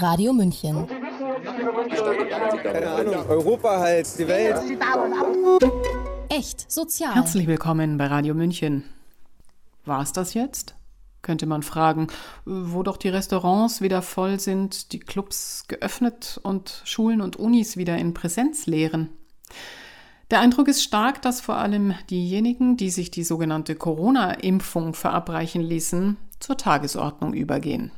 Radio München. Keine Ahnung, Europa halt, die Welt. Echt sozial. Herzlich willkommen bei Radio München. War es das jetzt? Könnte man fragen, wo doch die Restaurants wieder voll sind, die Clubs geöffnet und Schulen und Unis wieder in Präsenz lehren. Der Eindruck ist stark, dass vor allem diejenigen, die sich die sogenannte Corona-Impfung verabreichen ließen, zur Tagesordnung übergehen.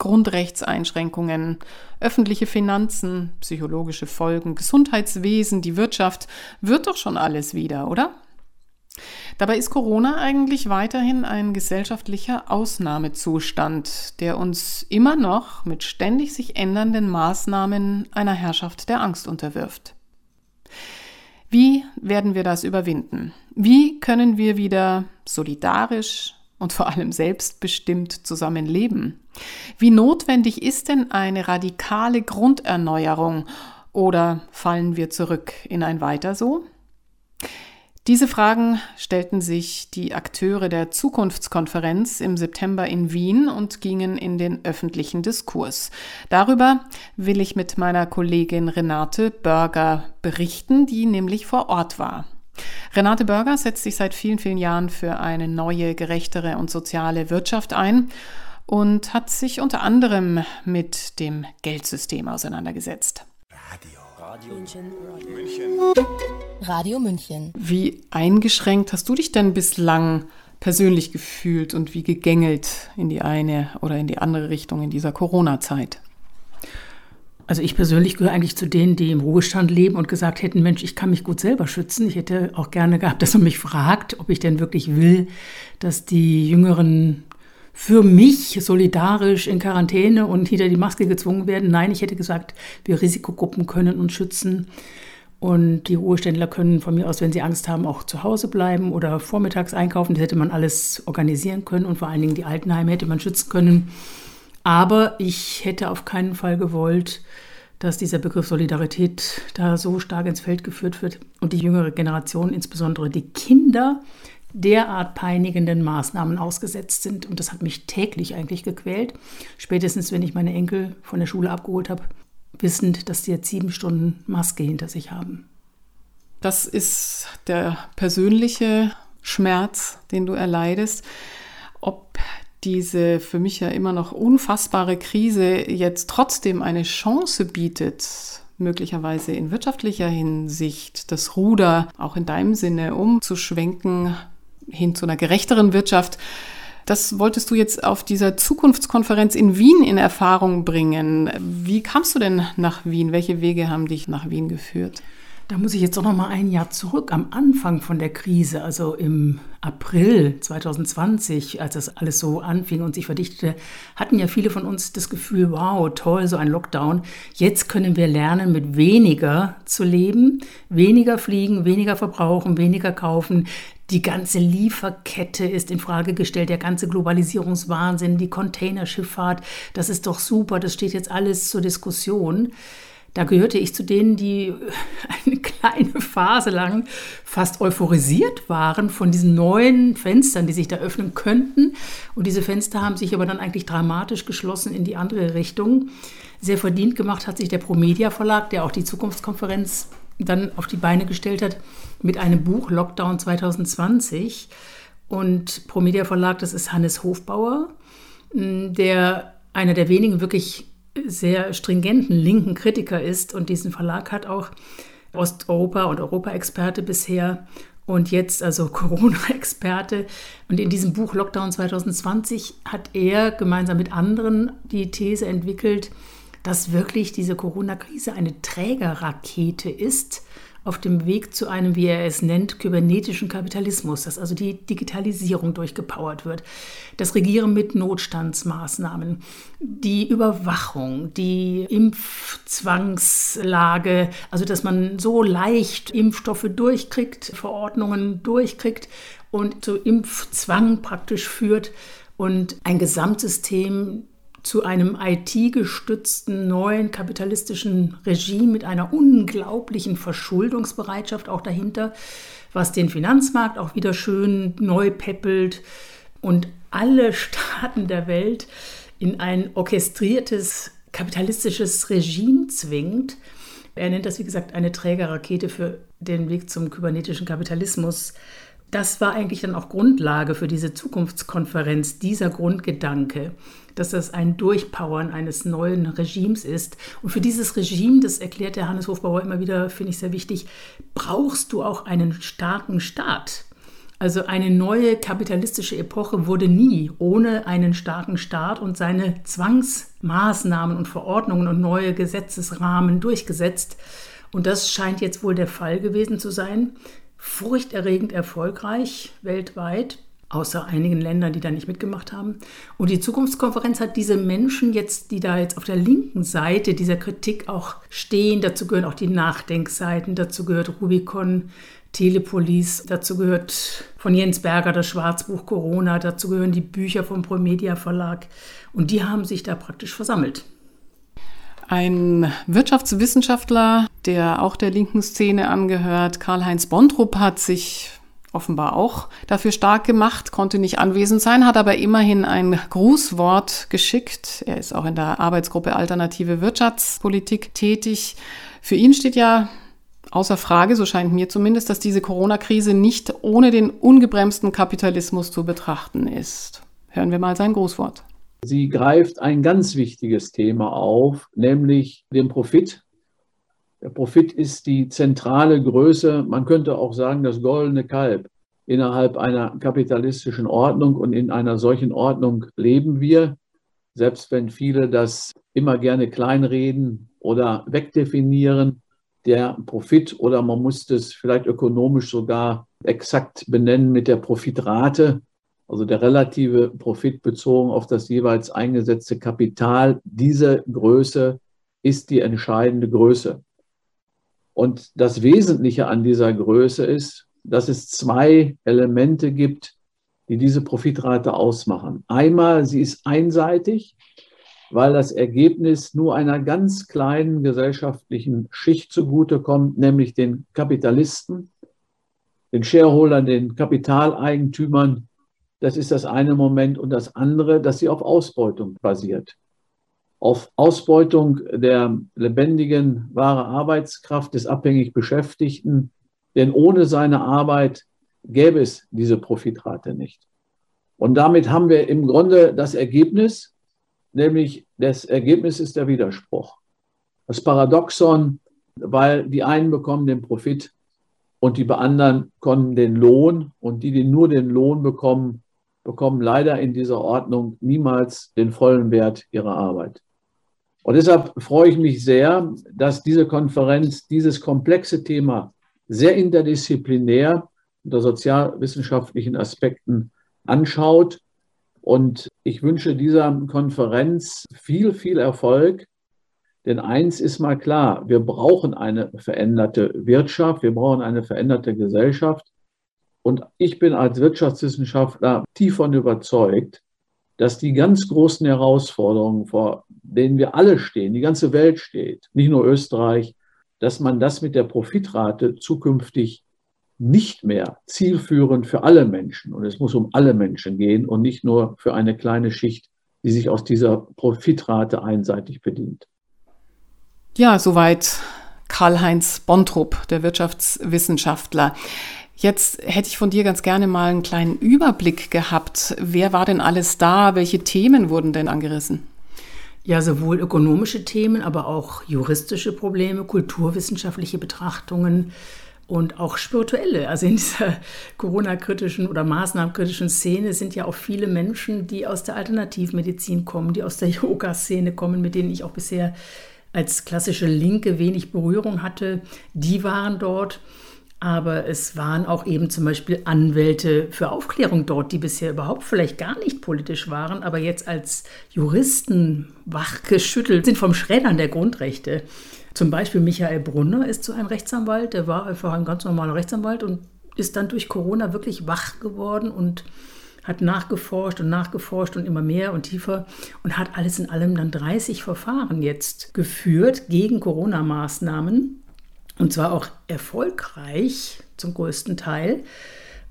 Grundrechtseinschränkungen, öffentliche Finanzen, psychologische Folgen, Gesundheitswesen, die Wirtschaft, wird doch schon alles wieder, oder? Dabei ist Corona eigentlich weiterhin ein gesellschaftlicher Ausnahmezustand, der uns immer noch mit ständig sich ändernden Maßnahmen einer Herrschaft der Angst unterwirft. Wie werden wir das überwinden? Wie können wir wieder solidarisch, und vor allem selbstbestimmt zusammenleben? Wie notwendig ist denn eine radikale Grunderneuerung oder fallen wir zurück in ein Weiter so? Diese Fragen stellten sich die Akteure der Zukunftskonferenz im September in Wien und gingen in den öffentlichen Diskurs. Darüber will ich mit meiner Kollegin Renate Börger berichten, die nämlich vor Ort war. Renate Börger setzt sich seit vielen, vielen Jahren für eine neue, gerechtere und soziale Wirtschaft ein und hat sich unter anderem mit dem Geldsystem auseinandergesetzt. Radio. Radio München. München. Radio München. Wie eingeschränkt hast du dich denn bislang persönlich gefühlt und wie gegängelt in die eine oder in die andere Richtung in dieser Corona-Zeit? Also ich persönlich gehöre eigentlich zu denen, die im Ruhestand leben und gesagt hätten, Mensch, ich kann mich gut selber schützen. Ich hätte auch gerne gehabt, dass man mich fragt, ob ich denn wirklich will, dass die Jüngeren für mich solidarisch in Quarantäne und hinter die Maske gezwungen werden. Nein, ich hätte gesagt, wir Risikogruppen können uns schützen. Und die Ruheständler können von mir aus, wenn sie Angst haben, auch zu Hause bleiben oder vormittags einkaufen. Das hätte man alles organisieren können und vor allen Dingen die Altenheime hätte man schützen können. Aber ich hätte auf keinen Fall gewollt, dass dieser Begriff Solidarität da so stark ins Feld geführt wird und die jüngere Generation, insbesondere die Kinder, derart peinigenden Maßnahmen ausgesetzt sind. Und das hat mich täglich eigentlich gequält. Spätestens, wenn ich meine Enkel von der Schule abgeholt habe, wissend, dass die jetzt sieben Stunden Maske hinter sich haben. Das ist der persönliche Schmerz, den du erleidest. Ob diese für mich ja immer noch unfassbare Krise jetzt trotzdem eine Chance bietet, möglicherweise in wirtschaftlicher Hinsicht das Ruder auch in deinem Sinne umzuschwenken hin zu einer gerechteren Wirtschaft. Das wolltest du jetzt auf dieser Zukunftskonferenz in Wien in Erfahrung bringen. Wie kamst du denn nach Wien? Welche Wege haben dich nach Wien geführt? Da muss ich jetzt auch noch mal ein Jahr zurück, am Anfang von der Krise, also im April 2020, als das alles so anfing und sich verdichtete, hatten ja viele von uns das Gefühl, wow, toll, so ein Lockdown. Jetzt können wir lernen, mit weniger zu leben, weniger fliegen, weniger verbrauchen, weniger kaufen. Die ganze Lieferkette ist in Frage gestellt, der ganze Globalisierungswahnsinn, die Containerschifffahrt, das ist doch super, das steht jetzt alles zur Diskussion. Da gehörte ich zu denen, die eine kleine Phase lang fast euphorisiert waren von diesen neuen Fenstern, die sich da öffnen könnten. Und diese Fenster haben sich aber dann eigentlich dramatisch geschlossen in die andere Richtung. Sehr verdient gemacht hat sich der Promedia Verlag, der auch die Zukunftskonferenz dann auf die Beine gestellt hat, mit einem Buch Lockdown 2020. Und Promedia Verlag, das ist Hannes Hofbauer, der einer der wenigen wirklich sehr stringenten linken Kritiker ist und diesen Verlag hat auch Osteuropa und Europa-Experte bisher und jetzt also Corona-Experte. Und in diesem Buch Lockdown 2020 hat er gemeinsam mit anderen die These entwickelt, dass wirklich diese Corona-Krise eine Trägerrakete ist, auf dem Weg zu einem, wie er es nennt, kybernetischen Kapitalismus, dass also die Digitalisierung durchgepowert wird, das Regieren mit Notstandsmaßnahmen, die Überwachung, die Impfzwangslage, also dass man so leicht Impfstoffe durchkriegt, Verordnungen durchkriegt und zu Impfzwang praktisch führt und ein Gesamtsystem zu einem IT-gestützten neuen kapitalistischen Regime mit einer unglaublichen Verschuldungsbereitschaft auch dahinter, was den Finanzmarkt auch wieder schön neu peppelt und alle Staaten der Welt in ein orchestriertes kapitalistisches Regime zwingt. Er nennt das, wie gesagt, eine Trägerrakete für den Weg zum kybernetischen Kapitalismus. Das war eigentlich dann auch Grundlage für diese Zukunftskonferenz, dieser Grundgedanke, dass das ein Durchpowern eines neuen Regimes ist. Und für dieses Regime, das erklärt der Hannes Hofbauer immer wieder, finde ich sehr wichtig, brauchst du auch einen starken Staat. Also eine neue kapitalistische Epoche wurde nie ohne einen starken Staat und seine Zwangsmaßnahmen und Verordnungen und neue Gesetzesrahmen durchgesetzt. Und das scheint jetzt wohl der Fall gewesen zu sein. Furchterregend erfolgreich weltweit, außer einigen Ländern, die da nicht mitgemacht haben. Und die Zukunftskonferenz hat diese Menschen jetzt, die da jetzt auf der linken Seite dieser Kritik auch stehen, dazu gehören auch die Nachdenkseiten, dazu gehört Rubicon, Telepolis, dazu gehört von Jens Berger das Schwarzbuch Corona, dazu gehören die Bücher vom Promedia Verlag und die haben sich da praktisch versammelt. Ein Wirtschaftswissenschaftler, der auch der linken Szene angehört, Karl-Heinz Bontrup, hat sich offenbar auch dafür stark gemacht, konnte nicht anwesend sein, hat aber immerhin ein Grußwort geschickt. Er ist auch in der Arbeitsgruppe Alternative Wirtschaftspolitik tätig. Für ihn steht ja außer Frage, so scheint mir zumindest, dass diese Corona-Krise nicht ohne den ungebremsten Kapitalismus zu betrachten ist. Hören wir mal sein Grußwort. Sie greift ein ganz wichtiges Thema auf, nämlich den Profit. Der Profit ist die zentrale Größe, man könnte auch sagen, das goldene Kalb innerhalb einer kapitalistischen Ordnung. Und in einer solchen Ordnung leben wir, selbst wenn viele das immer gerne kleinreden oder wegdefinieren der Profit oder man muss das vielleicht ökonomisch sogar exakt benennen mit der Profitrate, also der relative Profit bezogen auf das jeweils eingesetzte Kapital. Diese Größe ist die entscheidende Größe. Und das Wesentliche an dieser Größe ist, dass es zwei Elemente gibt, die diese Profitrate ausmachen. Einmal, sie ist einseitig, weil das Ergebnis nur einer ganz kleinen gesellschaftlichen Schicht zugutekommt, nämlich den Kapitalisten, den Shareholdern, den Kapitaleigentümern. Das ist das eine Moment. Und das andere, dass sie auf Ausbeutung basiert. Auf Ausbeutung der lebendigen, wahre Arbeitskraft des abhängig Beschäftigten. Denn ohne seine Arbeit gäbe es diese Profitrate nicht. Und damit haben wir im Grunde das Ergebnis, nämlich das Ergebnis ist der Widerspruch. Das Paradoxon, weil die einen bekommen den Profit und die anderen bekommen den Lohn und die, die nur den Lohn bekommen, bekommen leider in dieser Ordnung niemals den vollen Wert ihrer Arbeit. Und deshalb freue ich mich sehr, dass diese Konferenz dieses komplexe Thema sehr interdisziplinär unter sozialwissenschaftlichen Aspekten anschaut und ich wünsche dieser Konferenz viel, viel Erfolg. Denn eins ist mal klar, wir brauchen eine veränderte Wirtschaft, wir brauchen eine veränderte Gesellschaft. Und ich bin als Wirtschaftswissenschaftler tief von überzeugt, dass die ganz großen Herausforderungen, vor denen wir alle stehen, die ganze Welt steht, nicht nur Österreich, dass man das mit der Profitrate zukünftig nicht mehr zielführend für alle Menschen. Und es muss um alle Menschen gehen und nicht nur für eine kleine Schicht, die sich aus dieser Profitrate einseitig bedient. Ja, soweit Karl-Heinz Bontrup, der Wirtschaftswissenschaftler. Jetzt hätte ich von dir ganz gerne mal einen kleinen Überblick gehabt. Wer war denn alles da? Welche Themen wurden denn angerissen? Ja, sowohl ökonomische Themen, aber auch juristische Probleme, kulturwissenschaftliche Betrachtungen, und auch spirituelle. Also in dieser Corona-kritischen oder Maßnahmenkritischen Szene sind ja auch viele Menschen, die aus der Alternativmedizin kommen, die aus der Yoga-Szene kommen, mit denen ich auch bisher als klassische Linke wenig Berührung hatte. Die waren dort. Aber es waren auch eben zum Beispiel Anwälte für Aufklärung dort, die bisher überhaupt vielleicht gar nicht politisch waren, aber jetzt als Juristen wachgeschüttelt sind vom Schreddern der Grundrechte. Zum Beispiel Michael Brunner ist so ein Rechtsanwalt, der war einfach ein ganz normaler Rechtsanwalt und ist dann durch Corona wirklich wach geworden und hat nachgeforscht und nachgeforscht und immer mehr und tiefer und hat alles in allem dann 30 Verfahren jetzt geführt gegen Corona-Maßnahmen und zwar auch erfolgreich zum größten Teil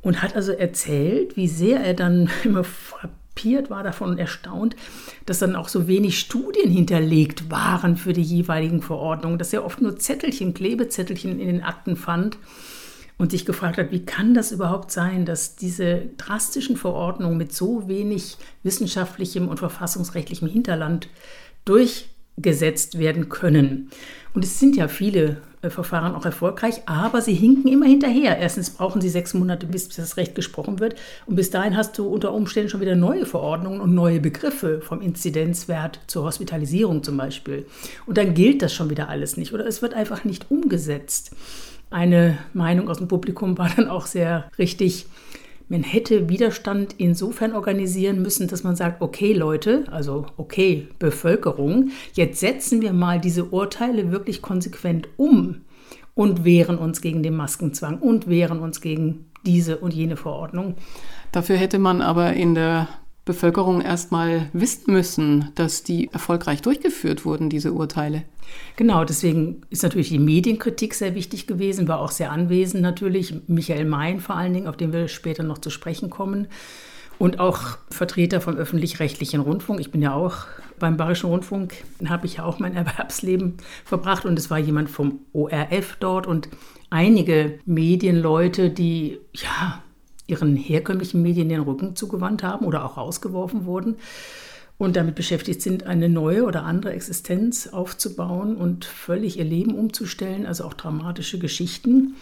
und hat also erzählt, wie sehr er dann immer frappierend war davon und erstaunt, dass dann auch so wenig Studien hinterlegt waren für die jeweiligen Verordnungen, dass er oft nur Zettelchen, Klebezettelchen in den Akten fand und sich gefragt hat, wie kann das überhaupt sein, dass diese drastischen Verordnungen mit so wenig wissenschaftlichem und verfassungsrechtlichem Hinterland durchgesetzt werden können. Und es sind ja viele Verfahren auch erfolgreich, aber sie hinken immer hinterher. Erstens brauchen sie sechs Monate, bis das Recht gesprochen wird. Und bis dahin hast du unter Umständen schon wieder neue Verordnungen und neue Begriffe, vom Inzidenzwert zur Hospitalisierung zum Beispiel. Und dann gilt das schon wieder alles nicht oder es wird einfach nicht umgesetzt. Eine Meinung aus dem Publikum war dann auch sehr richtig man hätte Widerstand insofern organisieren müssen, dass man sagt, okay Leute, also okay Bevölkerung, jetzt setzen wir mal diese Urteile wirklich konsequent um und wehren uns gegen den Maskenzwang und wehren uns gegen diese und jene Verordnung. Dafür hätte man aber in der Bevölkerung erstmal wissen müssen, dass die erfolgreich durchgeführt wurden, diese Urteile. Genau, deswegen ist natürlich die Medienkritik sehr wichtig gewesen, war auch sehr anwesend natürlich. Michael Mayen vor allen Dingen, auf den wir später noch zu sprechen kommen. Und auch Vertreter vom öffentlich-rechtlichen Rundfunk. Ich bin ja auch beim Bayerischen Rundfunk, habe ich ja auch mein Erwerbsleben verbracht und es war jemand vom ORF dort und einige Medienleute, die ja ihren herkömmlichen Medien den Rücken zugewandt haben oder auch rausgeworfen wurden und damit beschäftigt sind, eine neue oder andere Existenz aufzubauen und völlig ihr Leben umzustellen, also auch dramatische Geschichten.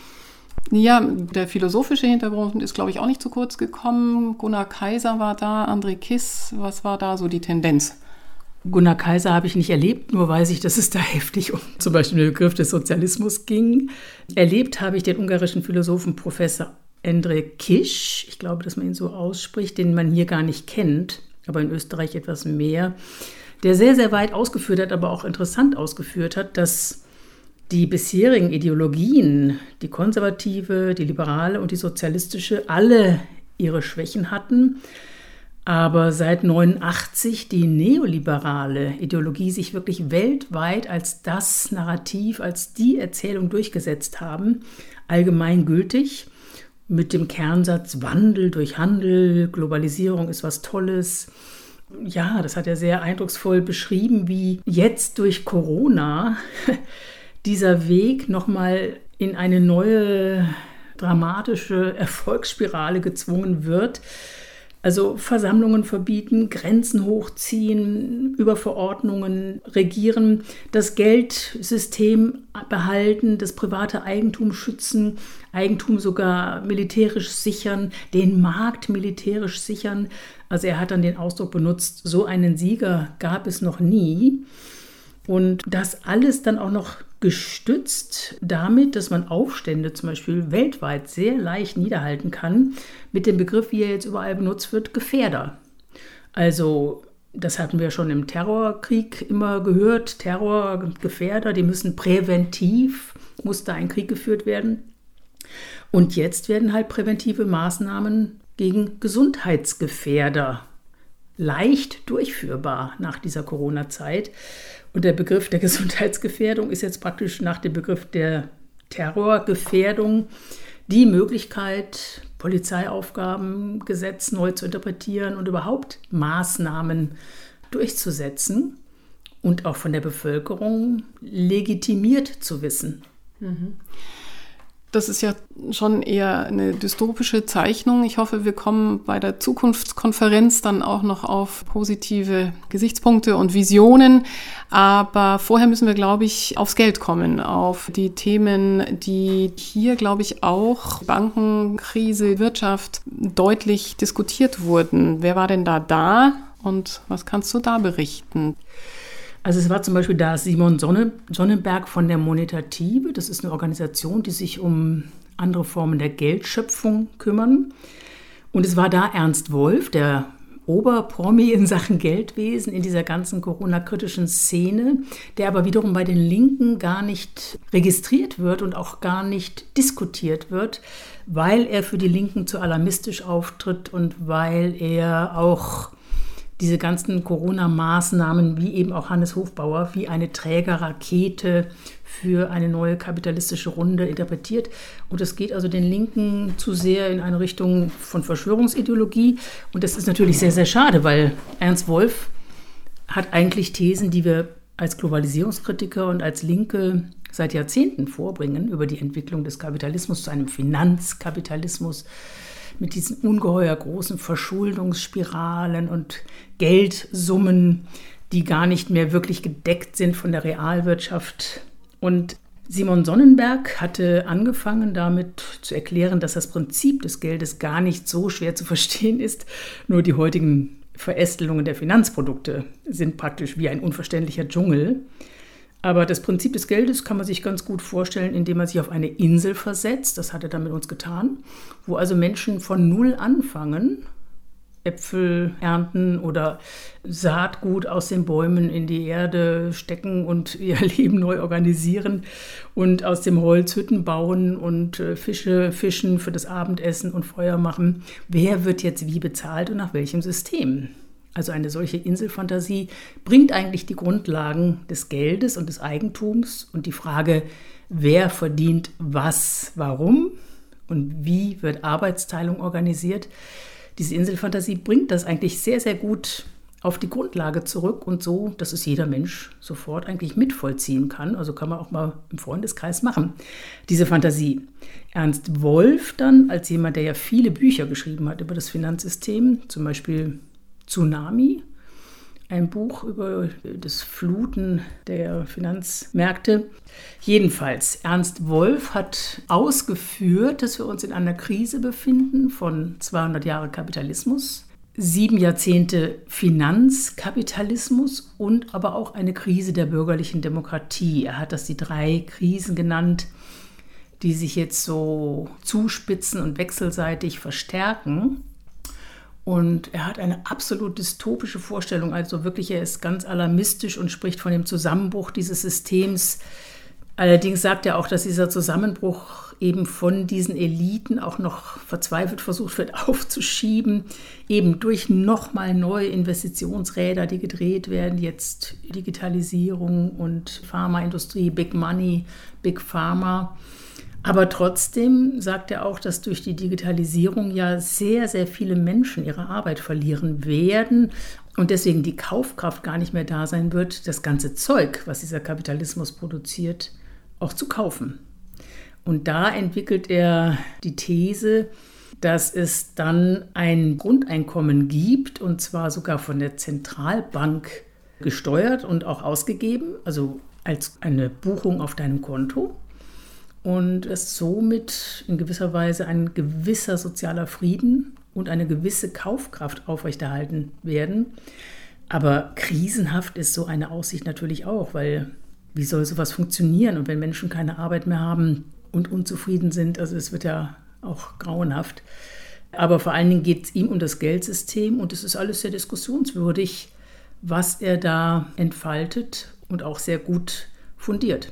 Ja, der philosophische Hintergrund ist, glaube ich, auch nicht zu kurz gekommen. Gunnar Kaiser war da, André Kiss, was war da so die Tendenz? Gunnar Kaiser habe ich nicht erlebt, nur weiß ich, dass es da heftig um zum Beispiel den Begriff des Sozialismus ging. Erlebt habe ich den ungarischen Philosophen Professor Endre Kisch, ich glaube, dass man ihn so ausspricht, den man hier gar nicht kennt, aber in Österreich etwas mehr, der sehr, sehr weit ausgeführt hat, aber auch interessant ausgeführt hat, dass die bisherigen Ideologien, die konservative, die liberale und die sozialistische, alle ihre Schwächen hatten, aber seit 89 die neoliberale Ideologie sich wirklich weltweit als das Narrativ, als die Erzählung durchgesetzt haben, allgemeingültig mit dem Kernsatz Wandel durch Handel, Globalisierung ist was Tolles. Ja, das hat er sehr eindrucksvoll beschrieben, wie jetzt durch Corona dieser Weg nochmal in eine neue dramatische Erfolgsspirale gezwungen wird, also Versammlungen verbieten, Grenzen hochziehen, über Verordnungen regieren, das Geldsystem behalten, das private Eigentum schützen, Eigentum sogar militärisch sichern, den Markt militärisch sichern. Also er hat dann den Ausdruck benutzt, so einen Sieger gab es noch nie. Und das alles dann auch noch gestützt damit, dass man Aufstände zum Beispiel weltweit sehr leicht niederhalten kann, mit dem Begriff, wie er jetzt überall benutzt wird, Gefährder. Also das hatten wir schon im Terrorkrieg immer gehört, Terrorgefährder, die müssen präventiv, muss da ein Krieg geführt werden. Und jetzt werden halt präventive Maßnahmen gegen Gesundheitsgefährder leicht durchführbar nach dieser Corona-Zeit. Und der Begriff der Gesundheitsgefährdung ist jetzt praktisch nach dem Begriff der Terrorgefährdung die Möglichkeit, Polizeiaufgaben, Gesetz neu zu interpretieren und überhaupt Maßnahmen durchzusetzen und auch von der Bevölkerung legitimiert zu wissen. Mhm. Das ist ja schon eher eine dystopische Zeichnung. Ich hoffe, wir kommen bei der Zukunftskonferenz dann auch noch auf positive Gesichtspunkte und Visionen. Aber vorher müssen wir, glaube ich, aufs Geld kommen, auf die Themen, die hier, glaube ich, auch Bankenkrise, Wirtschaft deutlich diskutiert wurden. Wer war denn da da und was kannst du da berichten? Also es war zum Beispiel da Simon Sonne, Sonnenberg von der Monetative. Das ist eine Organisation, die sich um andere Formen der Geldschöpfung kümmern. Und es war da Ernst Wolf, der Oberpromi in Sachen Geldwesen in dieser ganzen Corona-kritischen Szene, der aber wiederum bei den Linken gar nicht registriert wird und auch gar nicht diskutiert wird, weil er für die Linken zu alarmistisch auftritt und weil er auch diese ganzen Corona-Maßnahmen, wie eben auch Hannes Hofbauer, wie eine Trägerrakete für eine neue kapitalistische Runde interpretiert. Und das geht also den Linken zu sehr in eine Richtung von Verschwörungsideologie. Und das ist natürlich sehr, sehr schade, weil Ernst Wolf hat eigentlich Thesen, die wir als Globalisierungskritiker und als Linke seit Jahrzehnten vorbringen über die Entwicklung des Kapitalismus zu einem Finanzkapitalismus mit diesen ungeheuer großen Verschuldungsspiralen und Geldsummen, die gar nicht mehr wirklich gedeckt sind von der Realwirtschaft. Und Simon Sonnenberg hatte angefangen damit zu erklären, dass das Prinzip des Geldes gar nicht so schwer zu verstehen ist, nur die heutigen Verästelungen der Finanzprodukte sind praktisch wie ein unverständlicher Dschungel. Aber das Prinzip des Geldes kann man sich ganz gut vorstellen, indem man sich auf eine Insel versetzt. Das hat er dann mit uns getan, wo also Menschen von Null anfangen, Äpfel ernten oder Saatgut aus den Bäumen in die Erde stecken und ihr Leben neu organisieren und aus dem Holz Hütten bauen und äh, Fische fischen für das Abendessen und Feuer machen. Wer wird jetzt wie bezahlt und nach welchem System? Also eine solche Inselfantasie bringt eigentlich die Grundlagen des Geldes und des Eigentums und die Frage, wer verdient was, warum und wie wird Arbeitsteilung organisiert. Diese Inselfantasie bringt das eigentlich sehr, sehr gut auf die Grundlage zurück und so, dass es jeder Mensch sofort eigentlich mitvollziehen kann. Also kann man auch mal im Freundeskreis machen, diese Fantasie. Ernst Wolf dann, als jemand, der ja viele Bücher geschrieben hat über das Finanzsystem, zum Beispiel Tsunami, ein Buch über das Fluten der Finanzmärkte. Jedenfalls, Ernst Wolf hat ausgeführt, dass wir uns in einer Krise befinden von 200 Jahren Kapitalismus, sieben Jahrzehnte Finanzkapitalismus und aber auch eine Krise der bürgerlichen Demokratie. Er hat das die drei Krisen genannt, die sich jetzt so zuspitzen und wechselseitig verstärken. Und er hat eine absolut dystopische Vorstellung, also wirklich, er ist ganz alarmistisch und spricht von dem Zusammenbruch dieses Systems. Allerdings sagt er auch, dass dieser Zusammenbruch eben von diesen Eliten auch noch verzweifelt versucht wird aufzuschieben, eben durch nochmal neue Investitionsräder, die gedreht werden, jetzt Digitalisierung und Pharmaindustrie, Big Money, Big Pharma. Aber trotzdem sagt er auch, dass durch die Digitalisierung ja sehr, sehr viele Menschen ihre Arbeit verlieren werden und deswegen die Kaufkraft gar nicht mehr da sein wird, das ganze Zeug, was dieser Kapitalismus produziert, auch zu kaufen. Und da entwickelt er die These, dass es dann ein Grundeinkommen gibt, und zwar sogar von der Zentralbank gesteuert und auch ausgegeben, also als eine Buchung auf deinem Konto und es somit in gewisser Weise ein gewisser sozialer Frieden und eine gewisse Kaufkraft aufrechterhalten werden. Aber krisenhaft ist so eine Aussicht natürlich auch, weil wie soll sowas funktionieren? Und wenn Menschen keine Arbeit mehr haben und unzufrieden sind, also es wird ja auch grauenhaft. Aber vor allen Dingen geht es ihm um das Geldsystem und es ist alles sehr diskussionswürdig, was er da entfaltet und auch sehr gut fundiert.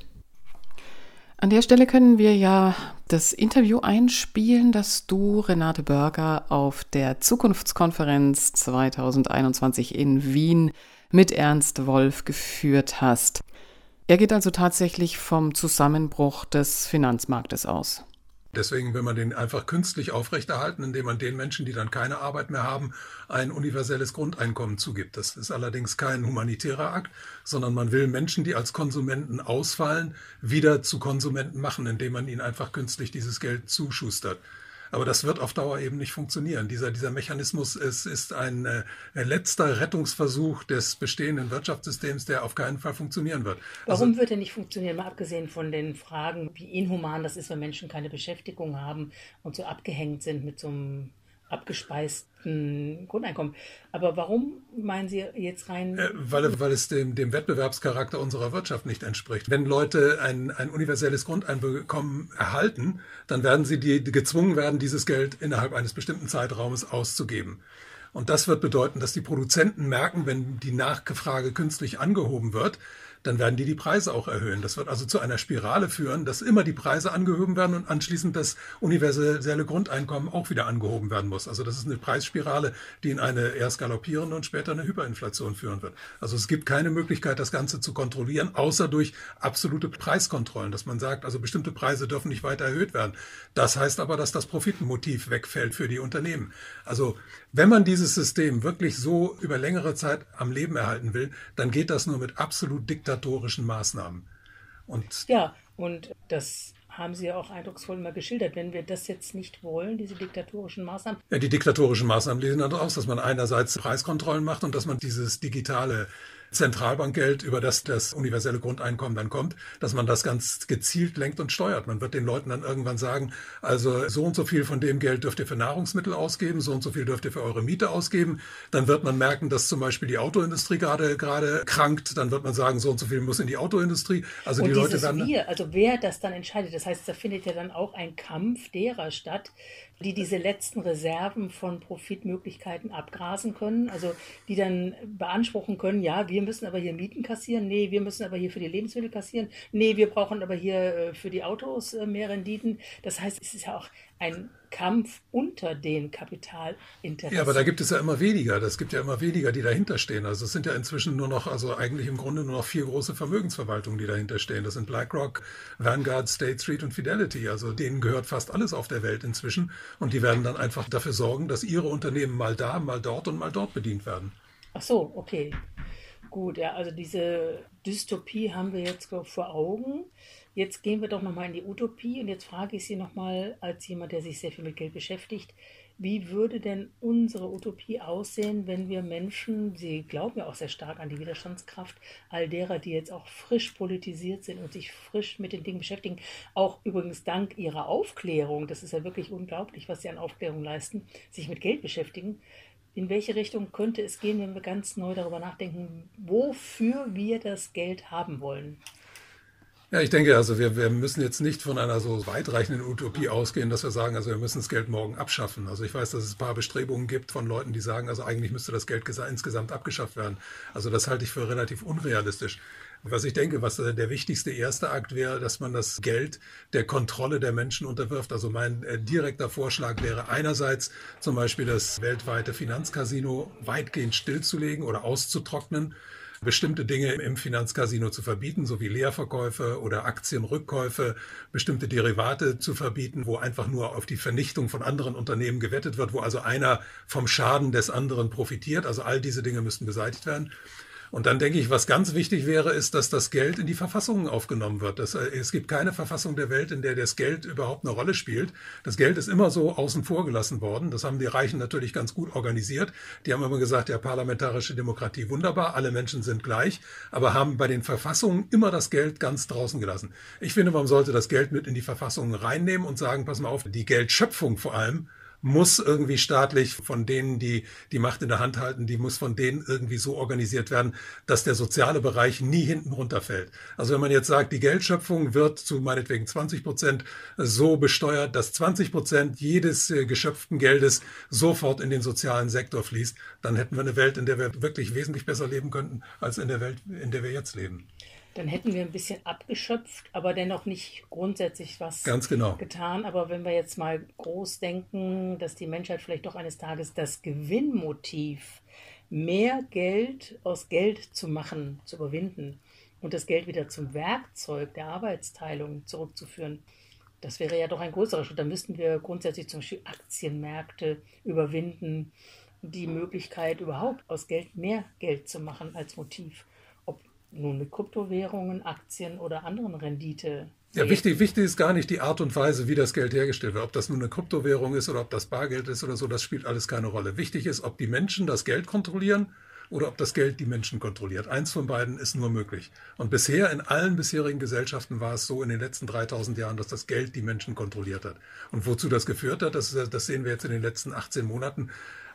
An der Stelle können wir ja das Interview einspielen, das du, Renate Börger, auf der Zukunftskonferenz 2021 in Wien mit Ernst Wolf geführt hast. Er geht also tatsächlich vom Zusammenbruch des Finanzmarktes aus. Deswegen will man den einfach künstlich aufrechterhalten, indem man den Menschen, die dann keine Arbeit mehr haben, ein universelles Grundeinkommen zugibt. Das ist allerdings kein humanitärer Akt, sondern man will Menschen, die als Konsumenten ausfallen, wieder zu Konsumenten machen, indem man ihnen einfach künstlich dieses Geld zuschustert. Aber das wird auf Dauer eben nicht funktionieren. Dieser, dieser Mechanismus ist, ist ein äh, letzter Rettungsversuch des bestehenden Wirtschaftssystems, der auf keinen Fall funktionieren wird. Warum also, wird er nicht funktionieren? Mal abgesehen von den Fragen, wie inhuman das ist, wenn Menschen keine Beschäftigung haben und so abgehängt sind mit so einem abgespeisten Grundeinkommen. Aber warum meinen Sie jetzt rein? Äh, weil, weil es dem, dem Wettbewerbscharakter unserer Wirtschaft nicht entspricht. Wenn Leute ein, ein universelles Grundeinkommen erhalten, dann werden sie die, die gezwungen werden, dieses Geld innerhalb eines bestimmten Zeitraumes auszugeben. Und das wird bedeuten, dass die Produzenten merken, wenn die Nachfrage künstlich angehoben wird, dann werden die die Preise auch erhöhen. Das wird also zu einer Spirale führen, dass immer die Preise angehoben werden und anschließend das universelle Grundeinkommen auch wieder angehoben werden muss. Also das ist eine Preisspirale, die in eine erst galoppierende und später eine Hyperinflation führen wird. Also es gibt keine Möglichkeit, das Ganze zu kontrollieren, außer durch absolute Preiskontrollen, dass man sagt, also bestimmte Preise dürfen nicht weiter erhöht werden. Das heißt aber, dass das Profitmotiv wegfällt für die Unternehmen. Also wenn man dieses System wirklich so über längere Zeit am Leben erhalten will, dann geht das nur mit absolut diktatorischen Maßnahmen. Und ja, und das haben Sie ja auch eindrucksvoll mal geschildert. Wenn wir das jetzt nicht wollen, diese diktatorischen Maßnahmen. Ja, die diktatorischen Maßnahmen lesen dann aus, dass man einerseits Preiskontrollen macht und dass man dieses digitale Zentralbankgeld, über das das universelle Grundeinkommen dann kommt, dass man das ganz gezielt lenkt und steuert. Man wird den Leuten dann irgendwann sagen, also so und so viel von dem Geld dürft ihr für Nahrungsmittel ausgeben, so und so viel dürft ihr für eure Miete ausgeben. Dann wird man merken, dass zum Beispiel die Autoindustrie gerade gerade krankt. Dann wird man sagen, so und so viel muss in die Autoindustrie. Also und die Leute werden. Wir, also wer das dann entscheidet, das heißt, da findet ja dann auch ein Kampf derer statt, die diese letzten Reserven von Profitmöglichkeiten abgrasen können, also die dann beanspruchen können, ja, wir müssen aber hier Mieten kassieren, nee, wir müssen aber hier für die Lebensmittel kassieren, nee, wir brauchen aber hier äh, für die Autos äh, mehr Renditen. Das heißt, es ist ja auch ein Kampf unter den Kapitalinteressen. Ja, aber da gibt es ja immer weniger. Das gibt ja immer weniger, die dahinter stehen. Also es sind ja inzwischen nur noch, also eigentlich im Grunde nur noch vier große Vermögensverwaltungen, die dahinter stehen. Das sind BlackRock, Vanguard, State Street und Fidelity. Also denen gehört fast alles auf der Welt inzwischen. Und die werden dann einfach dafür sorgen, dass ihre Unternehmen mal da, mal dort und mal dort bedient werden. Ach so, okay. Gut, ja, also diese Dystopie haben wir jetzt vor Augen. Jetzt gehen wir doch nochmal in die Utopie und jetzt frage ich Sie nochmal als jemand, der sich sehr viel mit Geld beschäftigt, wie würde denn unsere Utopie aussehen, wenn wir Menschen, Sie glauben ja auch sehr stark an die Widerstandskraft all derer, die jetzt auch frisch politisiert sind und sich frisch mit den Dingen beschäftigen, auch übrigens dank ihrer Aufklärung, das ist ja wirklich unglaublich, was sie an Aufklärung leisten, sich mit Geld beschäftigen. In welche Richtung könnte es gehen, wenn wir ganz neu darüber nachdenken, wofür wir das Geld haben wollen? Ja, ich denke, also wir, wir müssen jetzt nicht von einer so weitreichenden Utopie ausgehen, dass wir sagen, also wir müssen das Geld morgen abschaffen. Also ich weiß, dass es ein paar Bestrebungen gibt von Leuten, die sagen, also eigentlich müsste das Geld insgesamt abgeschafft werden. Also das halte ich für relativ unrealistisch. Was ich denke, was der wichtigste erste Akt wäre, dass man das Geld der Kontrolle der Menschen unterwirft. Also mein äh, direkter Vorschlag wäre einerseits zum Beispiel das weltweite Finanzcasino weitgehend stillzulegen oder auszutrocknen bestimmte Dinge im Finanzcasino zu verbieten, so wie Leerverkäufe oder Aktienrückkäufe, bestimmte Derivate zu verbieten, wo einfach nur auf die Vernichtung von anderen Unternehmen gewettet wird, wo also einer vom Schaden des anderen profitiert. Also all diese Dinge müssten beseitigt werden. Und dann denke ich, was ganz wichtig wäre, ist, dass das Geld in die Verfassungen aufgenommen wird. Das, äh, es gibt keine Verfassung der Welt, in der das Geld überhaupt eine Rolle spielt. Das Geld ist immer so außen vor gelassen worden. Das haben die Reichen natürlich ganz gut organisiert. Die haben immer gesagt, ja, parlamentarische Demokratie wunderbar, alle Menschen sind gleich, aber haben bei den Verfassungen immer das Geld ganz draußen gelassen. Ich finde, man sollte das Geld mit in die Verfassungen reinnehmen und sagen, pass mal auf, die Geldschöpfung vor allem muss irgendwie staatlich von denen, die die Macht in der Hand halten, die muss von denen irgendwie so organisiert werden, dass der soziale Bereich nie hinten runterfällt. Also wenn man jetzt sagt, die Geldschöpfung wird zu meinetwegen 20 Prozent so besteuert, dass 20 Prozent jedes äh, geschöpften Geldes sofort in den sozialen Sektor fließt, dann hätten wir eine Welt, in der wir wirklich wesentlich besser leben könnten, als in der Welt, in der wir jetzt leben dann hätten wir ein bisschen abgeschöpft, aber dennoch nicht grundsätzlich was Ganz genau. getan. Aber wenn wir jetzt mal groß denken, dass die Menschheit vielleicht doch eines Tages das Gewinnmotiv, mehr Geld aus Geld zu machen, zu überwinden und das Geld wieder zum Werkzeug der Arbeitsteilung zurückzuführen, das wäre ja doch ein größerer Schritt. Da müssten wir grundsätzlich zum Beispiel Aktienmärkte überwinden, die Möglichkeit überhaupt aus Geld mehr Geld zu machen als Motiv nun mit Kryptowährungen, Aktien oder anderen Rendite. Ja, wichtig, wichtig ist gar nicht die Art und Weise, wie das Geld hergestellt wird. Ob das nun eine Kryptowährung ist oder ob das Bargeld ist oder so, das spielt alles keine Rolle. Wichtig ist, ob die Menschen das Geld kontrollieren oder ob das Geld die Menschen kontrolliert. Eins von beiden ist nur möglich. Und bisher in allen bisherigen Gesellschaften war es so in den letzten 3000 Jahren, dass das Geld die Menschen kontrolliert hat. Und wozu das geführt hat, das, das sehen wir jetzt in den letzten 18 Monaten,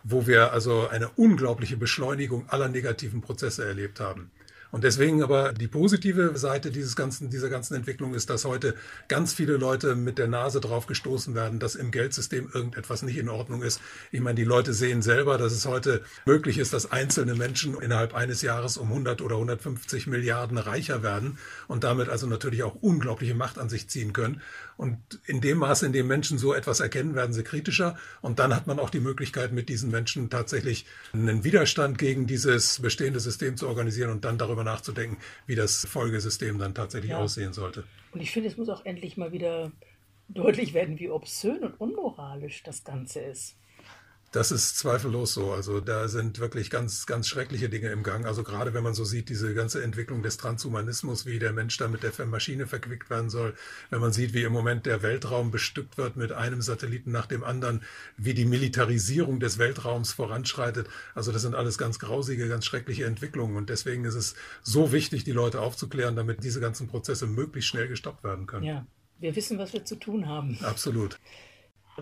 wo wir also eine unglaubliche Beschleunigung aller negativen Prozesse erlebt haben. Und deswegen aber die positive Seite dieses ganzen, dieser ganzen Entwicklung ist, dass heute ganz viele Leute mit der Nase drauf gestoßen werden, dass im Geldsystem irgendetwas nicht in Ordnung ist. Ich meine, die Leute sehen selber, dass es heute möglich ist, dass einzelne Menschen innerhalb eines Jahres um 100 oder 150 Milliarden reicher werden und damit also natürlich auch unglaubliche Macht an sich ziehen können. Und in dem Maße, in dem Menschen so etwas erkennen, werden sie kritischer. Und dann hat man auch die Möglichkeit, mit diesen Menschen tatsächlich einen Widerstand gegen dieses bestehende System zu organisieren und dann darüber nachzudenken, wie das Folgesystem dann tatsächlich ja. aussehen sollte. Und ich finde, es muss auch endlich mal wieder deutlich werden, wie obszön und unmoralisch das Ganze ist. Das ist zweifellos so. Also da sind wirklich ganz, ganz schreckliche Dinge im Gang. Also gerade wenn man so sieht, diese ganze Entwicklung des Transhumanismus, wie der Mensch da mit der Maschine verquickt werden soll, wenn man sieht, wie im Moment der Weltraum bestückt wird mit einem Satelliten nach dem anderen, wie die Militarisierung des Weltraums voranschreitet. Also das sind alles ganz grausige, ganz schreckliche Entwicklungen. Und deswegen ist es so wichtig, die Leute aufzuklären, damit diese ganzen Prozesse möglichst schnell gestoppt werden können. Ja, wir wissen, was wir zu tun haben. Absolut.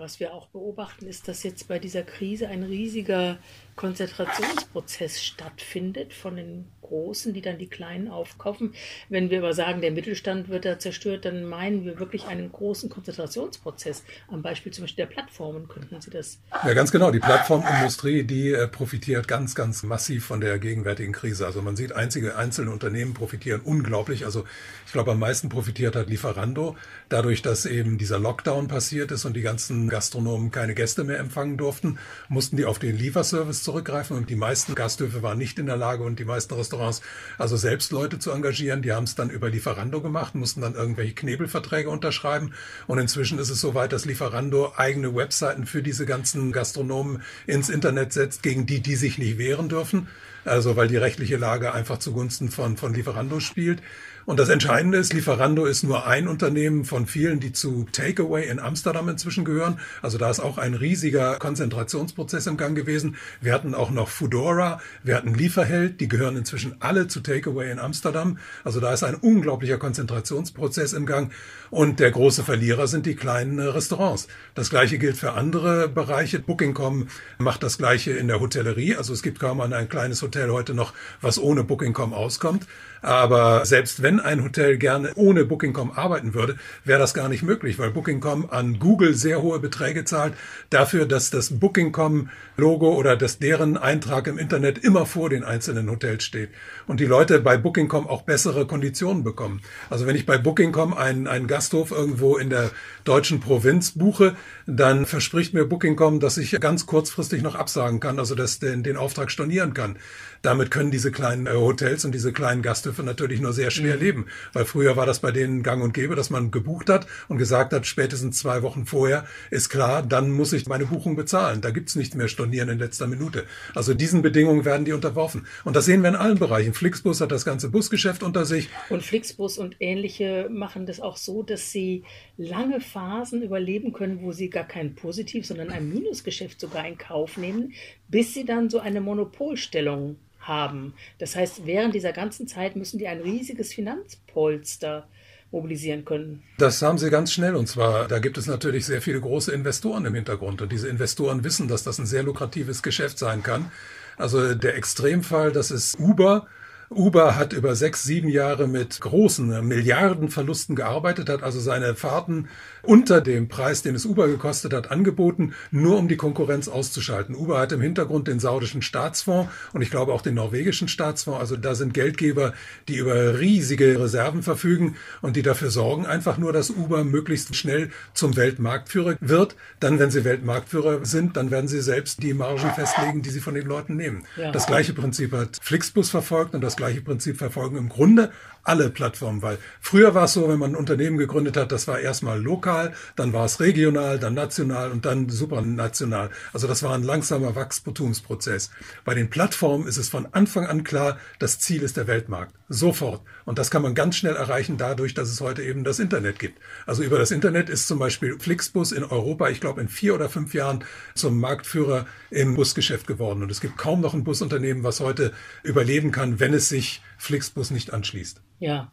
Was wir auch beobachten, ist, dass jetzt bei dieser Krise ein riesiger Konzentrationsprozess stattfindet von den Großen, die dann die Kleinen aufkaufen. Wenn wir aber sagen, der Mittelstand wird da zerstört, dann meinen wir wirklich einen großen Konzentrationsprozess. Am Beispiel zum Beispiel der Plattformen könnten Sie das. Ja, ganz genau. Die Plattformindustrie, die äh, profitiert ganz, ganz massiv von der gegenwärtigen Krise. Also man sieht, einzige einzelne Unternehmen profitieren unglaublich. Also ich glaube, am meisten profitiert hat Lieferando, dadurch, dass eben dieser Lockdown passiert ist und die ganzen Gastronomen keine Gäste mehr empfangen durften, mussten die auf den Lieferservice zurückgreifen und die meisten Gasthöfe waren nicht in der Lage und die meisten Restaurants also selbst Leute zu engagieren. Die haben es dann über Lieferando gemacht, mussten dann irgendwelche Knebelverträge unterschreiben und inzwischen ist es soweit, dass Lieferando eigene Webseiten für diese ganzen Gastronomen ins Internet setzt, gegen die die sich nicht wehren dürfen. Also weil die rechtliche Lage einfach zugunsten von, von Lieferando spielt. Und das Entscheidende ist, Lieferando ist nur ein Unternehmen von vielen, die zu Takeaway in Amsterdam inzwischen gehören. Also da ist auch ein riesiger Konzentrationsprozess im Gang gewesen. Wir hatten auch noch Foodora, wir hatten Lieferheld, die gehören inzwischen alle zu Takeaway in Amsterdam. Also da ist ein unglaublicher Konzentrationsprozess im Gang. Und der große Verlierer sind die kleinen Restaurants. Das gleiche gilt für andere Bereiche. Booking.com macht das gleiche in der Hotellerie. Also es gibt kaum ein kleines Hotel heute noch, was ohne Booking.com auskommt. Aber selbst wenn ein Hotel gerne ohne Booking.com arbeiten würde, wäre das gar nicht möglich, weil Booking.com an Google sehr hohe Beträge zahlt dafür, dass das Booking.com-Logo oder dass deren Eintrag im Internet immer vor den einzelnen Hotels steht. Und die Leute bei Booking.com auch bessere Konditionen bekommen. Also wenn ich bei Booking.com einen, einen Gasthof irgendwo in der deutschen Provinz buche, dann verspricht mir Booking.com, dass ich ganz kurzfristig noch absagen kann, also dass den, den Auftrag stornieren kann. Damit können diese kleinen äh, Hotels und diese kleinen Gasthöfe natürlich nur sehr schwer mhm. leben, weil früher war das bei denen gang und gäbe, dass man gebucht hat und gesagt hat, spätestens zwei Wochen vorher ist klar, dann muss ich meine Buchung bezahlen. Da gibt's nicht mehr Stornieren in letzter Minute. Also diesen Bedingungen werden die unterworfen. Und das sehen wir in allen Bereichen. Flixbus hat das ganze Busgeschäft unter sich. Und Flixbus und ähnliche machen das auch so, dass sie lange Phasen überleben können, wo sie gar kein Positiv, sondern ein Minusgeschäft sogar in Kauf nehmen, bis sie dann so eine Monopolstellung haben. Das heißt, während dieser ganzen Zeit müssen die ein riesiges Finanzpolster mobilisieren können. Das haben sie ganz schnell. Und zwar, da gibt es natürlich sehr viele große Investoren im Hintergrund. Und diese Investoren wissen, dass das ein sehr lukratives Geschäft sein kann. Also der Extremfall, das ist Uber. Uber hat über sechs, sieben Jahre mit großen Milliardenverlusten gearbeitet, hat also seine Fahrten unter dem Preis, den es Uber gekostet hat, angeboten, nur um die Konkurrenz auszuschalten. Uber hat im Hintergrund den saudischen Staatsfonds und ich glaube auch den norwegischen Staatsfonds. Also da sind Geldgeber, die über riesige Reserven verfügen und die dafür sorgen, einfach nur, dass Uber möglichst schnell zum Weltmarktführer wird. Dann, wenn sie Weltmarktführer sind, dann werden sie selbst die Margen festlegen, die sie von den Leuten nehmen. Ja. Das gleiche Prinzip hat Flixbus verfolgt und das gleiche Prinzip verfolgen. Im Grunde alle Plattformen, weil früher war es so, wenn man ein Unternehmen gegründet hat, das war erstmal lokal, dann war es regional, dann national und dann supranational. Also das war ein langsamer Wachstumsprozess. Bei den Plattformen ist es von Anfang an klar, das Ziel ist der Weltmarkt. Sofort. Und das kann man ganz schnell erreichen dadurch, dass es heute eben das Internet gibt. Also über das Internet ist zum Beispiel Flixbus in Europa, ich glaube in vier oder fünf Jahren zum Marktführer im Busgeschäft geworden. Und es gibt kaum noch ein Busunternehmen, was heute überleben kann, wenn es sich Flixbus nicht anschließt. Ja,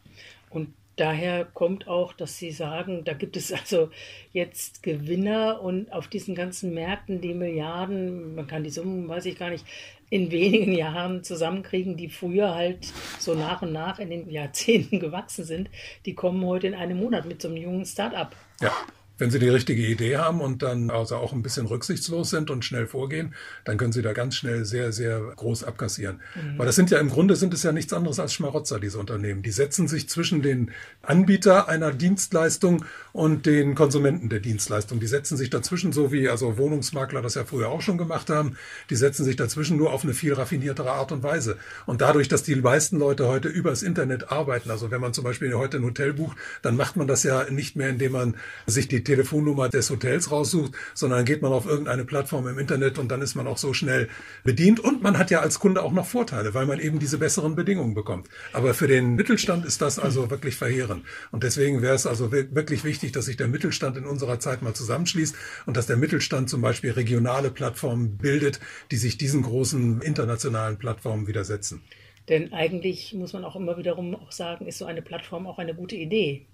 und daher kommt auch, dass Sie sagen, da gibt es also jetzt Gewinner und auf diesen ganzen Märkten die Milliarden, man kann die Summen, weiß ich gar nicht, in wenigen Jahren zusammenkriegen, die früher halt so nach und nach in den Jahrzehnten gewachsen sind, die kommen heute in einem Monat mit so einem jungen Start-up. Ja, wenn Sie die richtige Idee haben und dann also auch ein bisschen rücksichtslos sind und schnell vorgehen, dann können Sie da ganz schnell sehr, sehr groß abkassieren. Mhm. Weil das sind ja im Grunde sind es ja nichts anderes als Schmarotzer, diese Unternehmen. Die setzen sich zwischen den Anbieter einer Dienstleistung und den Konsumenten der Dienstleistung. Die setzen sich dazwischen, so wie also Wohnungsmakler das ja früher auch schon gemacht haben, die setzen sich dazwischen nur auf eine viel raffiniertere Art und Weise. Und dadurch, dass die meisten Leute heute übers Internet arbeiten, also wenn man zum Beispiel heute ein Hotel bucht, dann macht man das ja nicht mehr, indem man sich die Telefonnummer des Hotels raussucht, sondern geht man auf irgendeine Plattform im Internet und dann ist man auch so schnell bedient. Und man hat ja als Kunde auch noch Vorteile, weil man eben diese besseren Bedingungen bekommt. Aber für den Mittelstand ist das also wirklich verheerend. Und deswegen wäre es also wirklich wichtig, dass sich der Mittelstand in unserer Zeit mal zusammenschließt und dass der Mittelstand zum Beispiel regionale Plattformen bildet, die sich diesen großen internationalen Plattformen widersetzen. Denn eigentlich muss man auch immer wiederum auch sagen, ist so eine Plattform auch eine gute Idee.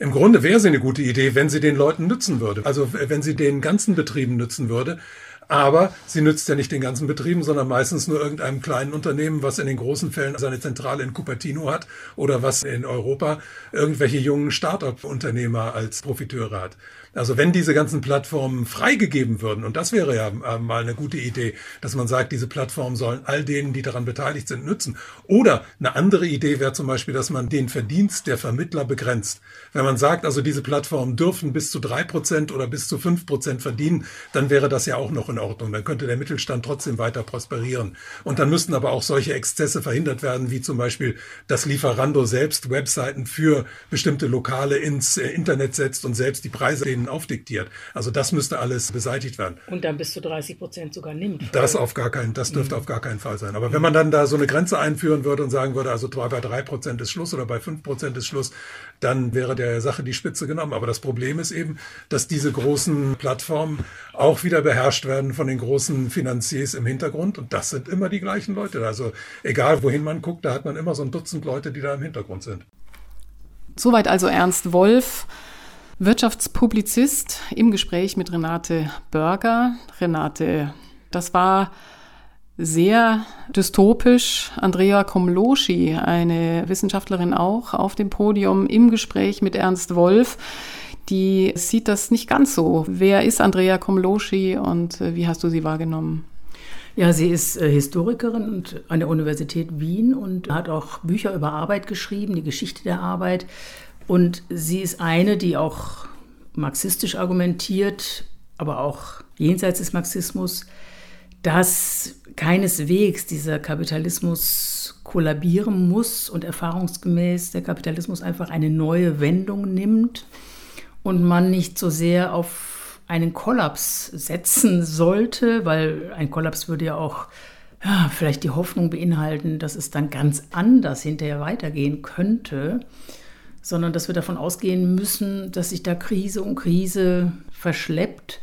Im Grunde wäre sie eine gute Idee, wenn sie den Leuten nützen würde. Also wenn sie den ganzen Betrieben nützen würde. Aber sie nützt ja nicht den ganzen Betrieben, sondern meistens nur irgendeinem kleinen Unternehmen, was in den großen Fällen seine Zentrale in Cupertino hat oder was in Europa irgendwelche jungen Start-up-Unternehmer als Profiteure hat. Also wenn diese ganzen Plattformen freigegeben würden, und das wäre ja äh, mal eine gute Idee, dass man sagt, diese Plattformen sollen all denen, die daran beteiligt sind, nützen. Oder eine andere Idee wäre zum Beispiel, dass man den Verdienst der Vermittler begrenzt. Wenn man sagt, also diese Plattformen dürfen bis zu drei Prozent oder bis zu fünf Prozent verdienen, dann wäre das ja auch noch in Ordnung. Dann könnte der Mittelstand trotzdem weiter prosperieren. Und dann müssten aber auch solche Exzesse verhindert werden, wie zum Beispiel, dass Lieferando selbst Webseiten für bestimmte Lokale ins äh, Internet setzt und selbst die Preise denen aufdiktiert. Also das müsste alles beseitigt werden. Und dann bis zu 30 Prozent sogar nimmt. Das auf gar keinen, das dürfte mhm. auf gar keinen Fall sein. Aber wenn man dann da so eine Grenze einführen würde und sagen würde, also bei drei Prozent ist Schluss oder bei fünf Prozent ist Schluss, dann wäre der Sache die Spitze genommen. Aber das Problem ist eben, dass diese großen Plattformen auch wieder beherrscht werden von den großen Finanziers im Hintergrund. Und das sind immer die gleichen Leute. Also egal wohin man guckt, da hat man immer so ein Dutzend Leute, die da im Hintergrund sind. Soweit also Ernst Wolf. Wirtschaftspublizist im Gespräch mit Renate Börger. Renate, das war sehr dystopisch. Andrea Komloschi, eine Wissenschaftlerin auch, auf dem Podium im Gespräch mit Ernst Wolf. Die sieht das nicht ganz so. Wer ist Andrea Komloschi und äh, wie hast du sie wahrgenommen? Ja, sie ist äh, Historikerin an der Universität Wien und hat auch Bücher über Arbeit geschrieben, die Geschichte der Arbeit. Und sie ist eine, die auch marxistisch argumentiert, aber auch jenseits des Marxismus, dass keineswegs dieser Kapitalismus kollabieren muss und erfahrungsgemäß der Kapitalismus einfach eine neue Wendung nimmt und man nicht so sehr auf einen Kollaps setzen sollte, weil ein Kollaps würde ja auch ja, vielleicht die Hoffnung beinhalten, dass es dann ganz anders hinterher weitergehen könnte sondern dass wir davon ausgehen müssen, dass sich da Krise um Krise verschleppt.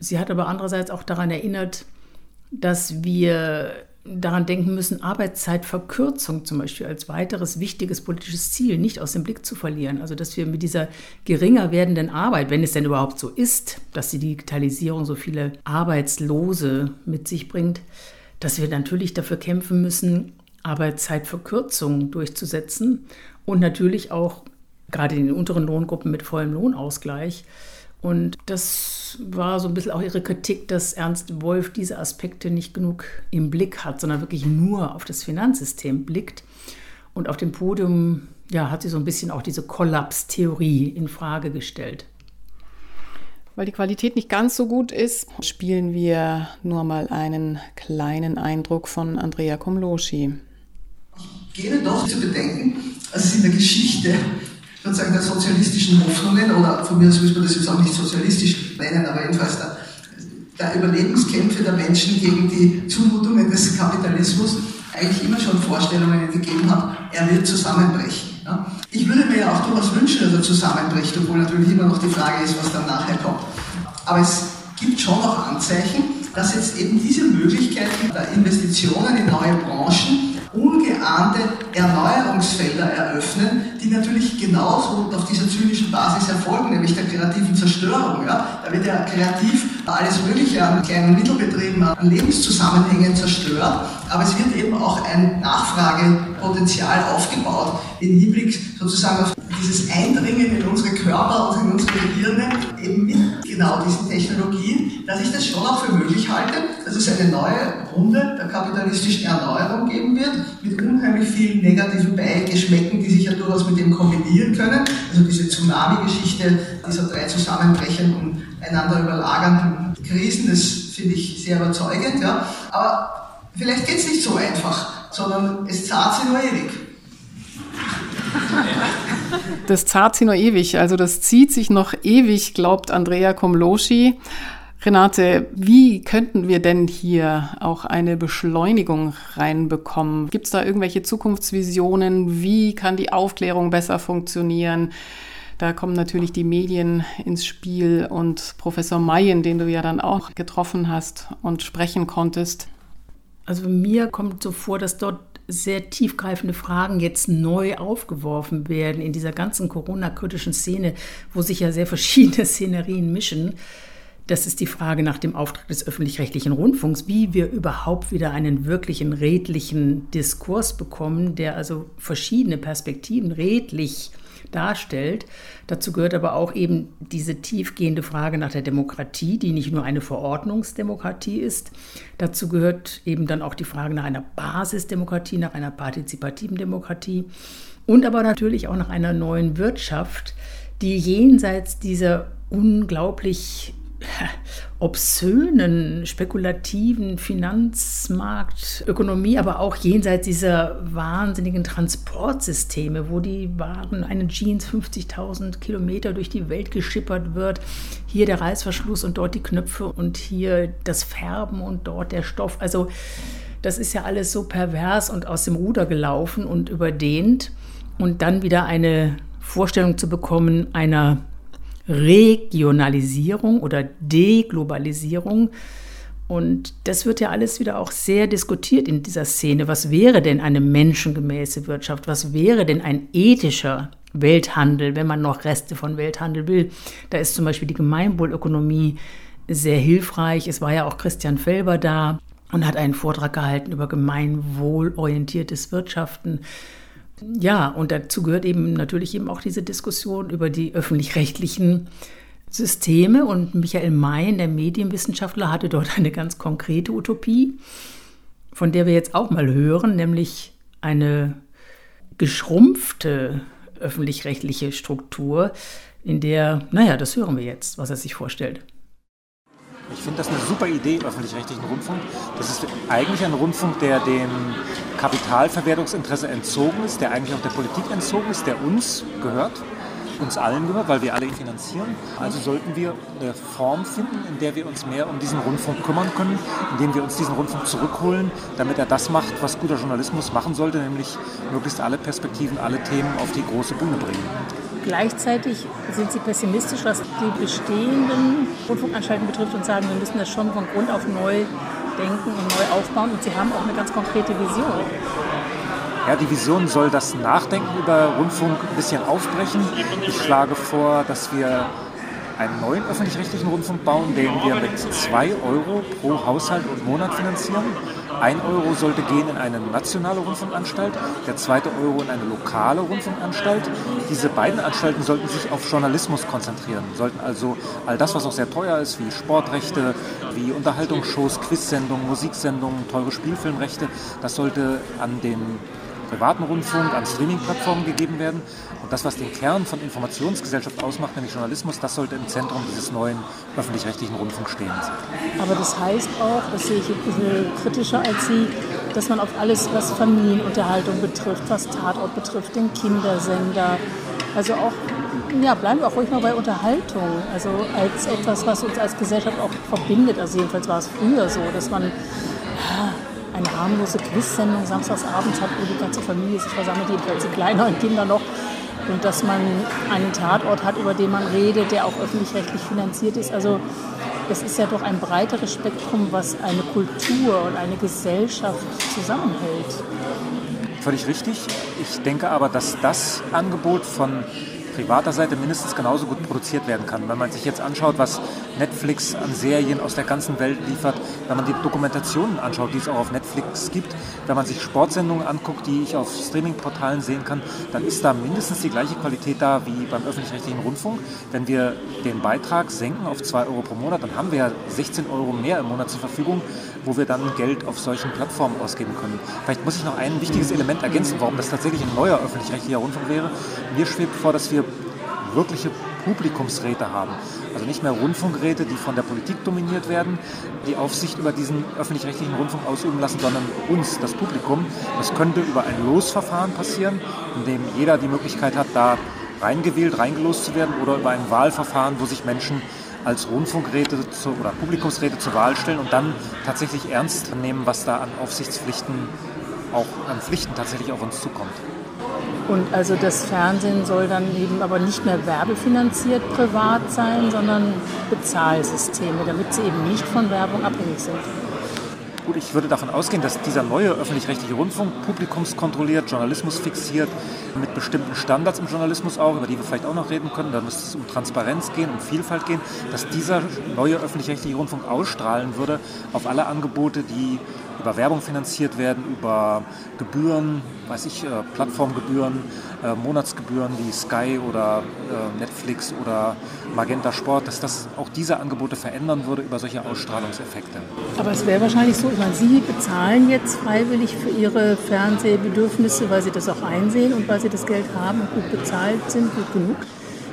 Sie hat aber andererseits auch daran erinnert, dass wir daran denken müssen, Arbeitszeitverkürzung zum Beispiel als weiteres wichtiges politisches Ziel nicht aus dem Blick zu verlieren. Also dass wir mit dieser geringer werdenden Arbeit, wenn es denn überhaupt so ist, dass die Digitalisierung so viele Arbeitslose mit sich bringt, dass wir natürlich dafür kämpfen müssen, Arbeitszeitverkürzung durchzusetzen und natürlich auch gerade in den unteren Lohngruppen mit vollem Lohnausgleich. Und das war so ein bisschen auch ihre Kritik, dass Ernst Wolf diese Aspekte nicht genug im Blick hat, sondern wirklich nur auf das Finanzsystem blickt. Und auf dem Podium ja, hat sie so ein bisschen auch diese Kollapstheorie in Frage gestellt. Weil die Qualität nicht ganz so gut ist, spielen wir nur mal einen kleinen Eindruck von Andrea Komloschi. Gebe doch zu bedenken, dass es in der Geschichte sozusagen der sozialistischen Hoffnungen, oder von mir aus müssen wir das jetzt auch nicht sozialistisch nennen, aber jedenfalls der, der Überlebenskämpfe der Menschen gegen die Zumutungen des Kapitalismus eigentlich immer schon Vorstellungen gegeben hat, er wird zusammenbrechen. Ja? Ich würde mir ja auch durchaus wünschen, dass er zusammenbricht, obwohl natürlich immer noch die Frage ist, was dann nachher kommt. Aber es gibt schon noch Anzeichen, dass jetzt eben diese Möglichkeiten der Investitionen in neue Branchen ungeahnte Erneuerungsfelder eröffnen, die natürlich genauso auf dieser zynischen Basis erfolgen, nämlich der kreativen Zerstörung. Ja? Da wird ja kreativ alles Mögliche an kleinen Mittelbetrieben, an Lebenszusammenhängen zerstört, aber es wird eben auch ein Nachfragepotenzial aufgebaut im Hinblick sozusagen auf dieses Eindringen in unsere Körper und in unsere Gehirne eben mit genau diesen Technologien, dass ich das schon auch für möglich halte, dass es eine neue Runde der kapitalistischen Erneuerung geben wird, mit unheimlich vielen negativen Beigeschmäcken, die sich ja durchaus mit dem kombinieren können. Also diese Tsunami-Geschichte dieser drei zusammenbrechenden einander überlagernden Krisen, das finde ich sehr überzeugend. Ja. Aber vielleicht geht es nicht so einfach, sondern es zahlt sich nur ewig. Das zahlt sich noch ewig, also das zieht sich noch ewig, glaubt Andrea Komloschi. Renate, wie könnten wir denn hier auch eine Beschleunigung reinbekommen? Gibt es da irgendwelche Zukunftsvisionen? Wie kann die Aufklärung besser funktionieren? Da kommen natürlich die Medien ins Spiel und Professor Mayen, den du ja dann auch getroffen hast und sprechen konntest. Also mir kommt so vor, dass dort sehr tiefgreifende Fragen jetzt neu aufgeworfen werden in dieser ganzen Corona-kritischen Szene, wo sich ja sehr verschiedene Szenerien mischen. Das ist die Frage nach dem Auftrag des öffentlich-rechtlichen Rundfunks, wie wir überhaupt wieder einen wirklichen redlichen Diskurs bekommen, der also verschiedene Perspektiven redlich darstellt. Dazu gehört aber auch eben diese tiefgehende Frage nach der Demokratie, die nicht nur eine Verordnungsdemokratie ist. Dazu gehört eben dann auch die Frage nach einer Basisdemokratie, nach einer partizipativen Demokratie und aber natürlich auch nach einer neuen Wirtschaft, die jenseits dieser unglaublich obszönen, spekulativen Finanzmarktökonomie, aber auch jenseits dieser wahnsinnigen Transportsysteme, wo die Waren, eine Jeans 50.000 Kilometer durch die Welt geschippert wird, hier der Reißverschluss und dort die Knöpfe und hier das Färben und dort der Stoff. Also das ist ja alles so pervers und aus dem Ruder gelaufen und überdehnt. Und dann wieder eine Vorstellung zu bekommen einer Regionalisierung oder Deglobalisierung. Und das wird ja alles wieder auch sehr diskutiert in dieser Szene. Was wäre denn eine menschengemäße Wirtschaft? Was wäre denn ein ethischer Welthandel, wenn man noch Reste von Welthandel will? Da ist zum Beispiel die Gemeinwohlökonomie sehr hilfreich. Es war ja auch Christian Felber da und hat einen Vortrag gehalten über gemeinwohlorientiertes Wirtschaften. Ja, und dazu gehört eben natürlich eben auch diese Diskussion über die öffentlich-rechtlichen Systeme. Und Michael Mayen, der Medienwissenschaftler, hatte dort eine ganz konkrete Utopie, von der wir jetzt auch mal hören, nämlich eine geschrumpfte öffentlich-rechtliche Struktur, in der, naja, das hören wir jetzt, was er sich vorstellt. Ich finde das eine super Idee, öffentlich-rechtlichen Rundfunk. Das ist eigentlich ein Rundfunk, der dem Kapitalverwertungsinteresse entzogen ist, der eigentlich auch der Politik entzogen ist, der uns gehört, uns allen gehört, weil wir alle ihn finanzieren. Also sollten wir eine Form finden, in der wir uns mehr um diesen Rundfunk kümmern können, indem wir uns diesen Rundfunk zurückholen, damit er das macht, was guter Journalismus machen sollte, nämlich möglichst alle Perspektiven, alle Themen auf die große Bühne bringen. Gleichzeitig sind Sie pessimistisch, was die bestehenden Rundfunkanstalten betrifft und sagen, wir müssen das schon von Grund auf neu denken und neu aufbauen. Und Sie haben auch eine ganz konkrete Vision. Ja, die Vision soll das Nachdenken über Rundfunk ein bisschen aufbrechen. Ich schlage vor, dass wir einen neuen öffentlich-rechtlichen Rundfunk bauen, den wir mit 2 Euro pro Haushalt und Monat finanzieren. Ein Euro sollte gehen in eine nationale Rundfunkanstalt, der zweite Euro in eine lokale Rundfunkanstalt. Diese beiden Anstalten sollten sich auf Journalismus konzentrieren, sollten also all das, was auch sehr teuer ist, wie Sportrechte, wie Unterhaltungsshows, Quizsendungen, Musiksendungen, teure Spielfilmrechte, das sollte an den privaten Rundfunk, an Streaming-Plattformen gegeben werden. Und das, was den Kern von Informationsgesellschaft ausmacht, nämlich Journalismus, das sollte im Zentrum dieses neuen öffentlich-rechtlichen Rundfunks stehen. Aber das heißt auch, das sehe ich ein bisschen kritischer als Sie, dass man auf alles, was Familienunterhaltung betrifft, was Tatort betrifft, den Kindersender, also auch, ja, bleiben wir auch ruhig mal bei Unterhaltung, also als etwas, was uns als Gesellschaft auch verbindet. Also jedenfalls war es früher so, dass man eine harmlose Quiz-Sendung samstagsabends hat, wo die ganze Familie sich versammelt, jedenfalls die kleineren Kinder noch. Und dass man einen Tatort hat, über den man redet, der auch öffentlich-rechtlich finanziert ist. Also es ist ja doch ein breiteres Spektrum, was eine Kultur und eine Gesellschaft zusammenhält. völlig richtig. Ich denke aber, dass das Angebot von privater Seite mindestens genauso gut produziert werden kann. Wenn man sich jetzt anschaut, was Netflix an Serien aus der ganzen Welt liefert, wenn man die Dokumentationen anschaut, die es auch auf Netflix gibt, wenn man sich Sportsendungen anguckt, die ich auf Streamingportalen sehen kann, dann ist da mindestens die gleiche Qualität da wie beim öffentlich-rechtlichen Rundfunk. Wenn wir den Beitrag senken auf 2 Euro pro Monat, dann haben wir ja 16 Euro mehr im Monat zur Verfügung, wo wir dann Geld auf solchen Plattformen ausgeben können. Vielleicht muss ich noch ein wichtiges Element ergänzen, warum das tatsächlich ein neuer öffentlich-rechtlicher Rundfunk wäre. Mir schwebt vor, dass wir wirkliche Publikumsräte haben. Also nicht mehr Rundfunkräte, die von der Politik dominiert werden, die Aufsicht über diesen öffentlich-rechtlichen Rundfunk ausüben lassen, sondern uns, das Publikum. Das könnte über ein Losverfahren passieren, in dem jeder die Möglichkeit hat, da reingewählt, reingelost zu werden oder über ein Wahlverfahren, wo sich Menschen als Rundfunkräte zu, oder Publikumsräte zur Wahl stellen und dann tatsächlich ernst nehmen, was da an Aufsichtspflichten, auch an Pflichten tatsächlich auf uns zukommt. Und also das Fernsehen soll dann eben aber nicht mehr werbefinanziert privat sein, sondern Bezahlsysteme, damit sie eben nicht von Werbung abhängig sind. Gut, ich würde davon ausgehen, dass dieser neue öffentlich-rechtliche Rundfunk publikumskontrolliert, Journalismus fixiert, mit bestimmten Standards im Journalismus auch, über die wir vielleicht auch noch reden können, da müsste es um Transparenz gehen, um Vielfalt gehen, dass dieser neue öffentlich-rechtliche Rundfunk ausstrahlen würde auf alle Angebote, die über Werbung finanziert werden, über Gebühren, weiß ich, äh, Plattformgebühren, äh, Monatsgebühren wie Sky oder äh, Netflix oder Magenta Sport, dass das auch diese Angebote verändern würde über solche Ausstrahlungseffekte. Aber es wäre wahrscheinlich so, ich meine, Sie bezahlen jetzt freiwillig für Ihre Fernsehbedürfnisse, weil Sie das auch einsehen und weil Sie das Geld haben und gut bezahlt sind, gut genug.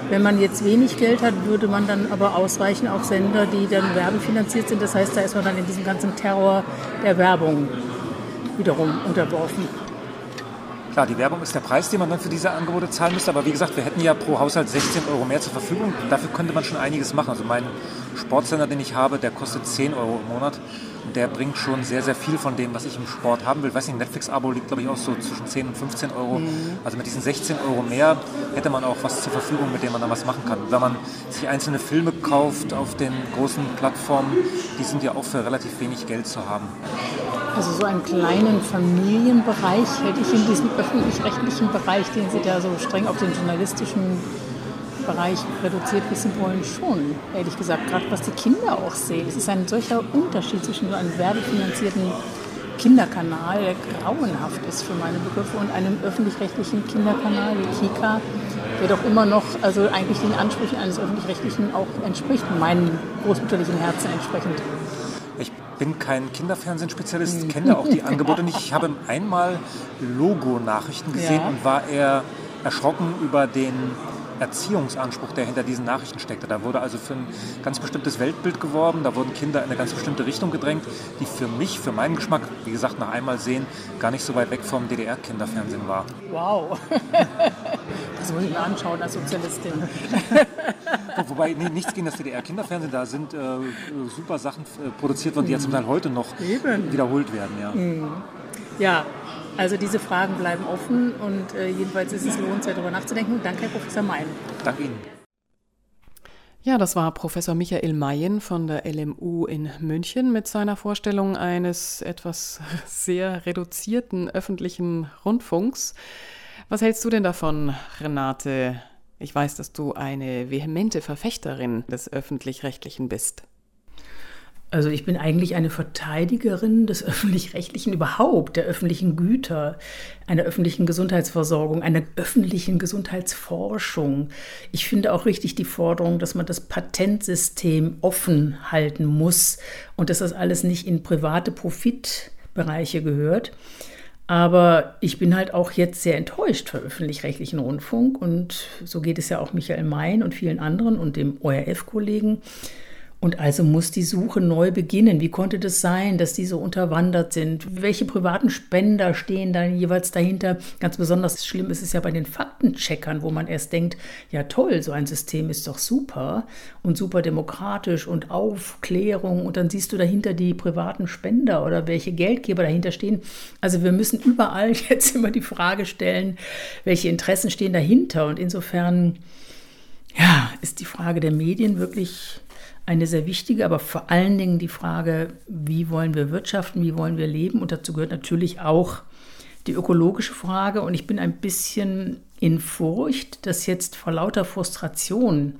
Wenn man jetzt wenig Geld hat, würde man dann aber ausweichen auf Sender, die dann werbefinanziert sind. Das heißt, da ist man dann in diesem ganzen Terror der Werbung wiederum unterworfen. Klar, die Werbung ist der Preis, den man dann für diese Angebote zahlen müsste. Aber wie gesagt, wir hätten ja pro Haushalt 16 Euro mehr zur Verfügung. Dafür könnte man schon einiges machen. Also mein Sportsender, den ich habe, der kostet 10 Euro im Monat. Der bringt schon sehr, sehr viel von dem, was ich im Sport haben will. Ich weiß nicht, Netflix-Abo liegt, glaube ich, auch so zwischen 10 und 15 Euro. Mhm. Also mit diesen 16 Euro mehr hätte man auch was zur Verfügung, mit dem man dann was machen kann. Wenn man sich einzelne Filme kauft auf den großen Plattformen, die sind ja auch für relativ wenig Geld zu haben. Also so einen kleinen Familienbereich hätte ich in diesem öffentlich-rechtlichen Bereich, den Sie da so streng auf den journalistischen Bereich reduziert wissen wollen, schon, ehrlich gesagt, gerade was die Kinder auch sehen. Es ist ein solcher Unterschied zwischen so einem werbefinanzierten Kinderkanal, der grauenhaft ist für meine Begriffe, und einem öffentlich-rechtlichen Kinderkanal wie Kika, der doch immer noch, also eigentlich den Ansprüchen eines öffentlich-rechtlichen auch entspricht, meinem großmütterlichen Herzen entsprechend bin kein Kinderfernsehenspezialist, hm. kenne auch die Angebote nicht. Ich habe einmal Logo-Nachrichten gesehen ja. und war eher erschrocken über den Erziehungsanspruch, der hinter diesen Nachrichten steckte. Da wurde also für ein ganz bestimmtes Weltbild geworben, da wurden Kinder in eine ganz bestimmte Richtung gedrängt, die für mich, für meinen Geschmack, wie gesagt, nach einmal sehen, gar nicht so weit weg vom DDR-Kinderfernsehen war. Wow. Das muss ich mir anschauen als Sozialistin. Wobei nee, nichts gegen das DDR-Kinderfernsehen, da sind äh, super Sachen äh, produziert worden, die ja zum Teil heute noch Eben. wiederholt werden. Ja. Mhm. ja, also diese Fragen bleiben offen und äh, jedenfalls ist es lohnenswert, darüber nachzudenken. Danke, Herr Professor Mayen. Danke Ihnen. Ja, das war Professor Michael Mayen von der LMU in München mit seiner Vorstellung eines etwas sehr reduzierten öffentlichen Rundfunks. Was hältst du denn davon, Renate? Ich weiß, dass du eine vehemente Verfechterin des öffentlich-rechtlichen bist. Also ich bin eigentlich eine Verteidigerin des öffentlich-rechtlichen überhaupt, der öffentlichen Güter, einer öffentlichen Gesundheitsversorgung, einer öffentlichen Gesundheitsforschung. Ich finde auch richtig die Forderung, dass man das Patentsystem offen halten muss und dass das alles nicht in private Profitbereiche gehört. Aber ich bin halt auch jetzt sehr enttäuscht vom öffentlich-rechtlichen Rundfunk und so geht es ja auch Michael Mayen und vielen anderen und dem ORF-Kollegen. Und also muss die Suche neu beginnen. Wie konnte das sein, dass die so unterwandert sind? Welche privaten Spender stehen da jeweils dahinter? Ganz besonders schlimm ist es ja bei den Faktencheckern, wo man erst denkt, ja toll, so ein System ist doch super und super demokratisch und Aufklärung. Und dann siehst du dahinter die privaten Spender oder welche Geldgeber dahinter stehen. Also wir müssen überall jetzt immer die Frage stellen, welche Interessen stehen dahinter. Und insofern, ja, ist die Frage der Medien wirklich eine sehr wichtige, aber vor allen Dingen die Frage, wie wollen wir wirtschaften, wie wollen wir leben? Und dazu gehört natürlich auch die ökologische Frage und ich bin ein bisschen in Furcht, dass jetzt vor lauter Frustration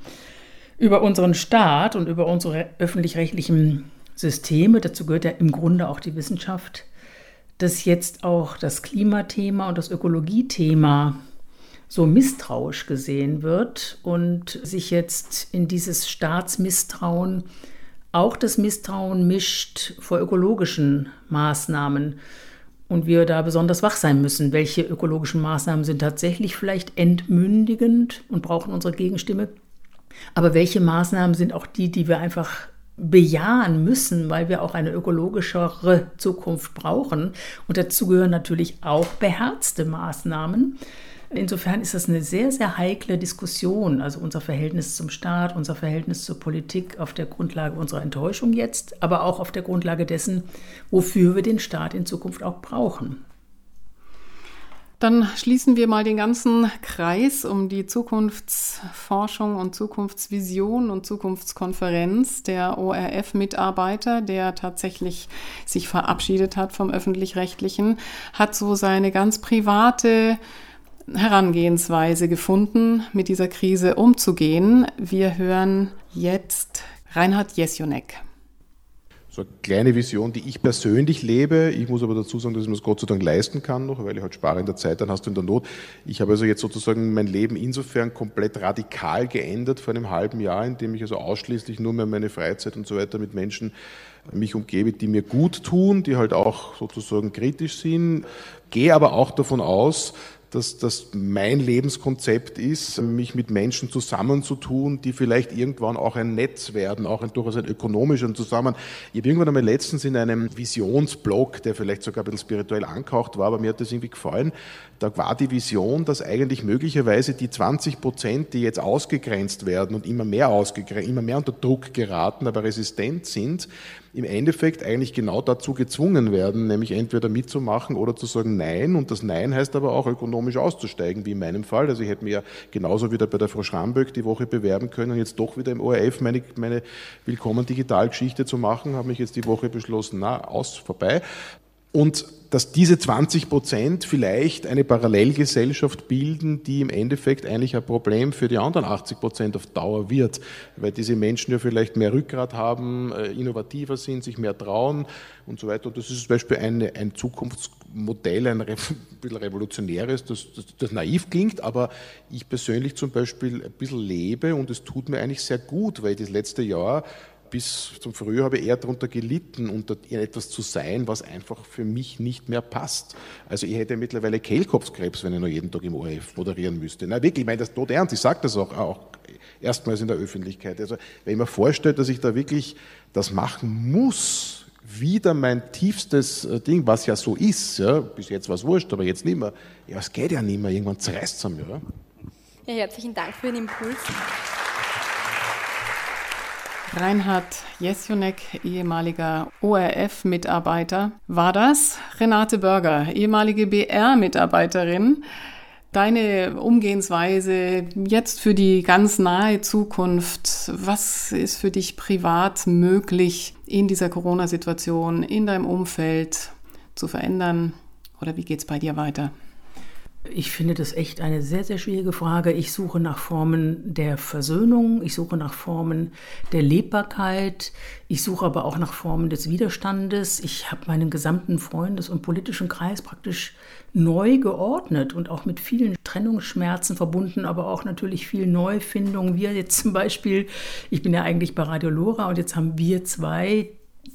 über unseren Staat und über unsere öffentlich-rechtlichen Systeme, dazu gehört ja im Grunde auch die Wissenschaft, dass jetzt auch das Klimathema und das Ökologiethema so misstrauisch gesehen wird und sich jetzt in dieses Staatsmisstrauen auch das Misstrauen mischt vor ökologischen Maßnahmen und wir da besonders wach sein müssen. Welche ökologischen Maßnahmen sind tatsächlich vielleicht entmündigend und brauchen unsere Gegenstimme? Aber welche Maßnahmen sind auch die, die wir einfach bejahen müssen, weil wir auch eine ökologischere Zukunft brauchen? Und dazu gehören natürlich auch beherzte Maßnahmen. Insofern ist das eine sehr, sehr heikle Diskussion, also unser Verhältnis zum Staat, unser Verhältnis zur Politik auf der Grundlage unserer Enttäuschung jetzt, aber auch auf der Grundlage dessen, wofür wir den Staat in Zukunft auch brauchen. Dann schließen wir mal den ganzen Kreis um die Zukunftsforschung und Zukunftsvision und Zukunftskonferenz der ORF-Mitarbeiter, der tatsächlich sich verabschiedet hat vom öffentlich-rechtlichen, hat so seine ganz private Herangehensweise gefunden, mit dieser Krise umzugehen. Wir hören jetzt Reinhard Jesjonek. So eine kleine Vision, die ich persönlich lebe. Ich muss aber dazu sagen, dass ich mir das Gott sei Dank leisten kann noch, weil ich halt spare in der Zeit, dann hast du in der Not. Ich habe also jetzt sozusagen mein Leben insofern komplett radikal geändert vor einem halben Jahr, indem ich also ausschließlich nur mehr meine Freizeit und so weiter mit Menschen mich umgebe, die mir gut tun, die halt auch sozusagen kritisch sind. Gehe aber auch davon aus, dass das mein Lebenskonzept ist, mich mit Menschen zusammenzutun, die vielleicht irgendwann auch ein Netz werden, auch ein durchaus ein ökonomischer Zusammen. Ich habe irgendwann einmal letztens in einem Visionsblog, der vielleicht sogar ein bisschen spirituell angehaucht war, aber mir hat das irgendwie gefallen, da war die Vision, dass eigentlich möglicherweise die 20 Prozent, die jetzt ausgegrenzt werden und immer mehr ausgegrenzt, immer mehr unter Druck geraten, aber resistent sind, im Endeffekt eigentlich genau dazu gezwungen werden, nämlich entweder mitzumachen oder zu sagen Nein. Und das Nein heißt aber auch ökonomisch auszusteigen, wie in meinem Fall. Also ich hätte mir ja genauso wieder bei der Frau Schramböck die Woche bewerben können und jetzt doch wieder im ORF meine, meine Willkommen Digitalgeschichte zu machen, habe mich jetzt die Woche beschlossen, na, aus, vorbei. Und dass diese 20 Prozent vielleicht eine Parallelgesellschaft bilden, die im Endeffekt eigentlich ein Problem für die anderen 80 Prozent auf Dauer wird, weil diese Menschen ja vielleicht mehr Rückgrat haben, äh, innovativer sind, sich mehr trauen und so weiter. Und das ist zum Beispiel eine, ein Zukunftsmodell, ein, bisschen revolutionäres, das, das, das naiv klingt, aber ich persönlich zum Beispiel ein bisschen lebe und es tut mir eigentlich sehr gut, weil das letzte Jahr bis zum Frühjahr habe ich eher darunter gelitten, unter etwas zu sein, was einfach für mich nicht mehr passt. Also ich hätte mittlerweile Kehlkopfkrebs, wenn ich noch jeden Tag im ORF moderieren müsste. Na wirklich, ich meine das tot ernst, ich sage das auch, auch erstmals in der Öffentlichkeit. Also wenn ich mir vorstelle, dass ich da wirklich das machen muss, wieder mein tiefstes äh, Ding, was ja so ist, ja, bis jetzt war es wurscht, aber jetzt nicht mehr. Ja, es geht ja nicht mehr, irgendwann zerreißt es mir. Ja? herzlichen Dank für den Impuls. Reinhard Jesjonek, ehemaliger ORF-Mitarbeiter, war das. Renate Börger, ehemalige BR-Mitarbeiterin. Deine Umgehensweise jetzt für die ganz nahe Zukunft, was ist für dich privat möglich in dieser Corona-Situation, in deinem Umfeld zu verändern? Oder wie geht es bei dir weiter? Ich finde das echt eine sehr, sehr schwierige Frage. Ich suche nach Formen der Versöhnung, ich suche nach Formen der Lebbarkeit, ich suche aber auch nach Formen des Widerstandes. Ich habe meinen gesamten Freundes- und politischen Kreis praktisch neu geordnet und auch mit vielen Trennungsschmerzen verbunden, aber auch natürlich viel Neufindung. Wir jetzt zum Beispiel, ich bin ja eigentlich bei Radio Lora und jetzt haben wir zwei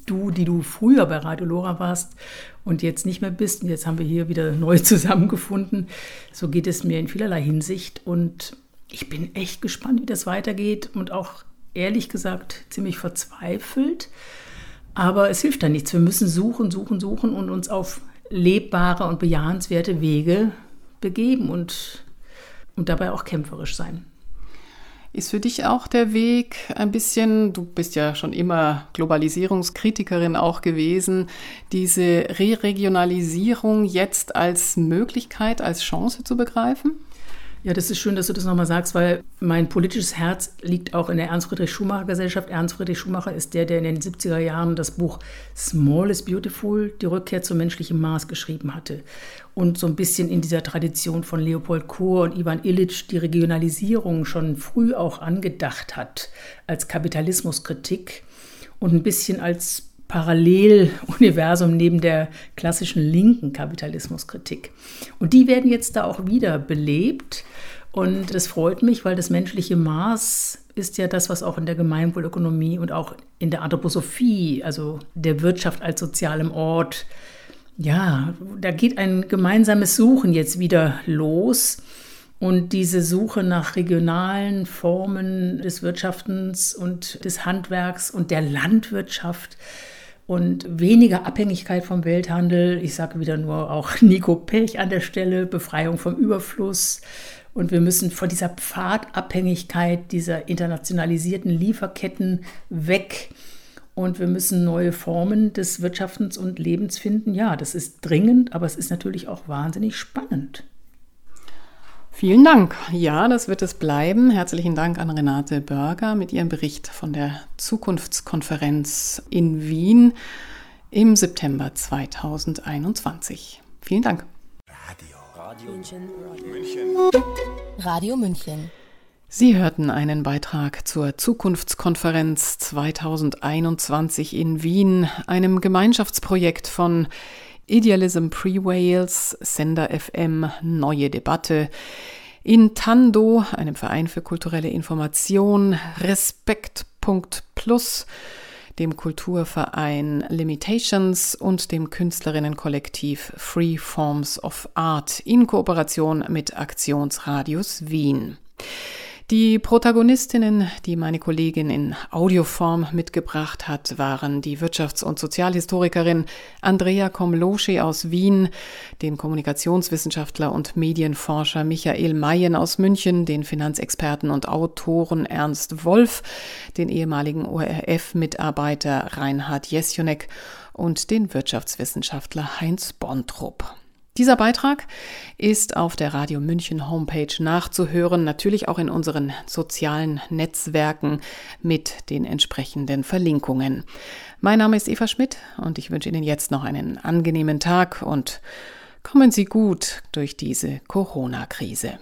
du, die du früher bei Radio Lora warst und jetzt nicht mehr bist. Und jetzt haben wir hier wieder neu zusammengefunden. So geht es mir in vielerlei Hinsicht. Und ich bin echt gespannt, wie das weitergeht und auch ehrlich gesagt ziemlich verzweifelt. Aber es hilft da nichts. Wir müssen suchen, suchen, suchen und uns auf lebbare und bejahenswerte Wege begeben und, und dabei auch kämpferisch sein. Ist für dich auch der Weg ein bisschen, du bist ja schon immer Globalisierungskritikerin auch gewesen, diese Re-Regionalisierung jetzt als Möglichkeit, als Chance zu begreifen? Ja, das ist schön, dass du das nochmal sagst, weil mein politisches Herz liegt auch in der Ernst-Friedrich-Schumacher-Gesellschaft. Ernst Friedrich Schumacher ist der, der in den 70er Jahren das Buch Small is Beautiful, die Rückkehr zum menschlichen Maß geschrieben hatte. Und so ein bisschen in dieser Tradition von Leopold Kohr und Ivan Illich die Regionalisierung schon früh auch angedacht hat als Kapitalismuskritik und ein bisschen als Paralleluniversum neben der klassischen linken Kapitalismuskritik. Und die werden jetzt da auch wieder belebt. Und das freut mich, weil das menschliche Maß ist ja das, was auch in der Gemeinwohlökonomie und auch in der Anthroposophie, also der Wirtschaft als sozialem Ort, ja, da geht ein gemeinsames Suchen jetzt wieder los. Und diese Suche nach regionalen Formen des Wirtschaftens und des Handwerks und der Landwirtschaft und weniger Abhängigkeit vom Welthandel. Ich sage wieder nur auch Nico Pech an der Stelle, Befreiung vom Überfluss. Und wir müssen von dieser Pfadabhängigkeit, dieser internationalisierten Lieferketten weg. Und wir müssen neue Formen des Wirtschaftens und Lebens finden. Ja, das ist dringend, aber es ist natürlich auch wahnsinnig spannend. Vielen Dank. Ja, das wird es bleiben. Herzlichen Dank an Renate Börger mit ihrem Bericht von der Zukunftskonferenz in Wien im September 2021. Vielen Dank. Radio. Radio München. München. Radio München. Sie hörten einen Beitrag zur Zukunftskonferenz 2021 in Wien, einem Gemeinschaftsprojekt von Idealism Pre-Wales, Sender FM, Neue Debatte, Intando, einem Verein für kulturelle Information, Respekt.plus, dem Kulturverein Limitations und dem Künstlerinnenkollektiv Free Forms of Art in Kooperation mit Aktionsradius Wien. Die Protagonistinnen, die meine Kollegin in Audioform mitgebracht hat, waren die Wirtschafts- und Sozialhistorikerin Andrea Komloschi aus Wien, den Kommunikationswissenschaftler und Medienforscher Michael Mayen aus München, den Finanzexperten und Autoren Ernst Wolf, den ehemaligen ORF-Mitarbeiter Reinhard Jesjonek und den Wirtschaftswissenschaftler Heinz Bontrup. Dieser Beitrag ist auf der Radio München Homepage nachzuhören, natürlich auch in unseren sozialen Netzwerken mit den entsprechenden Verlinkungen. Mein Name ist Eva Schmidt und ich wünsche Ihnen jetzt noch einen angenehmen Tag und kommen Sie gut durch diese Corona-Krise.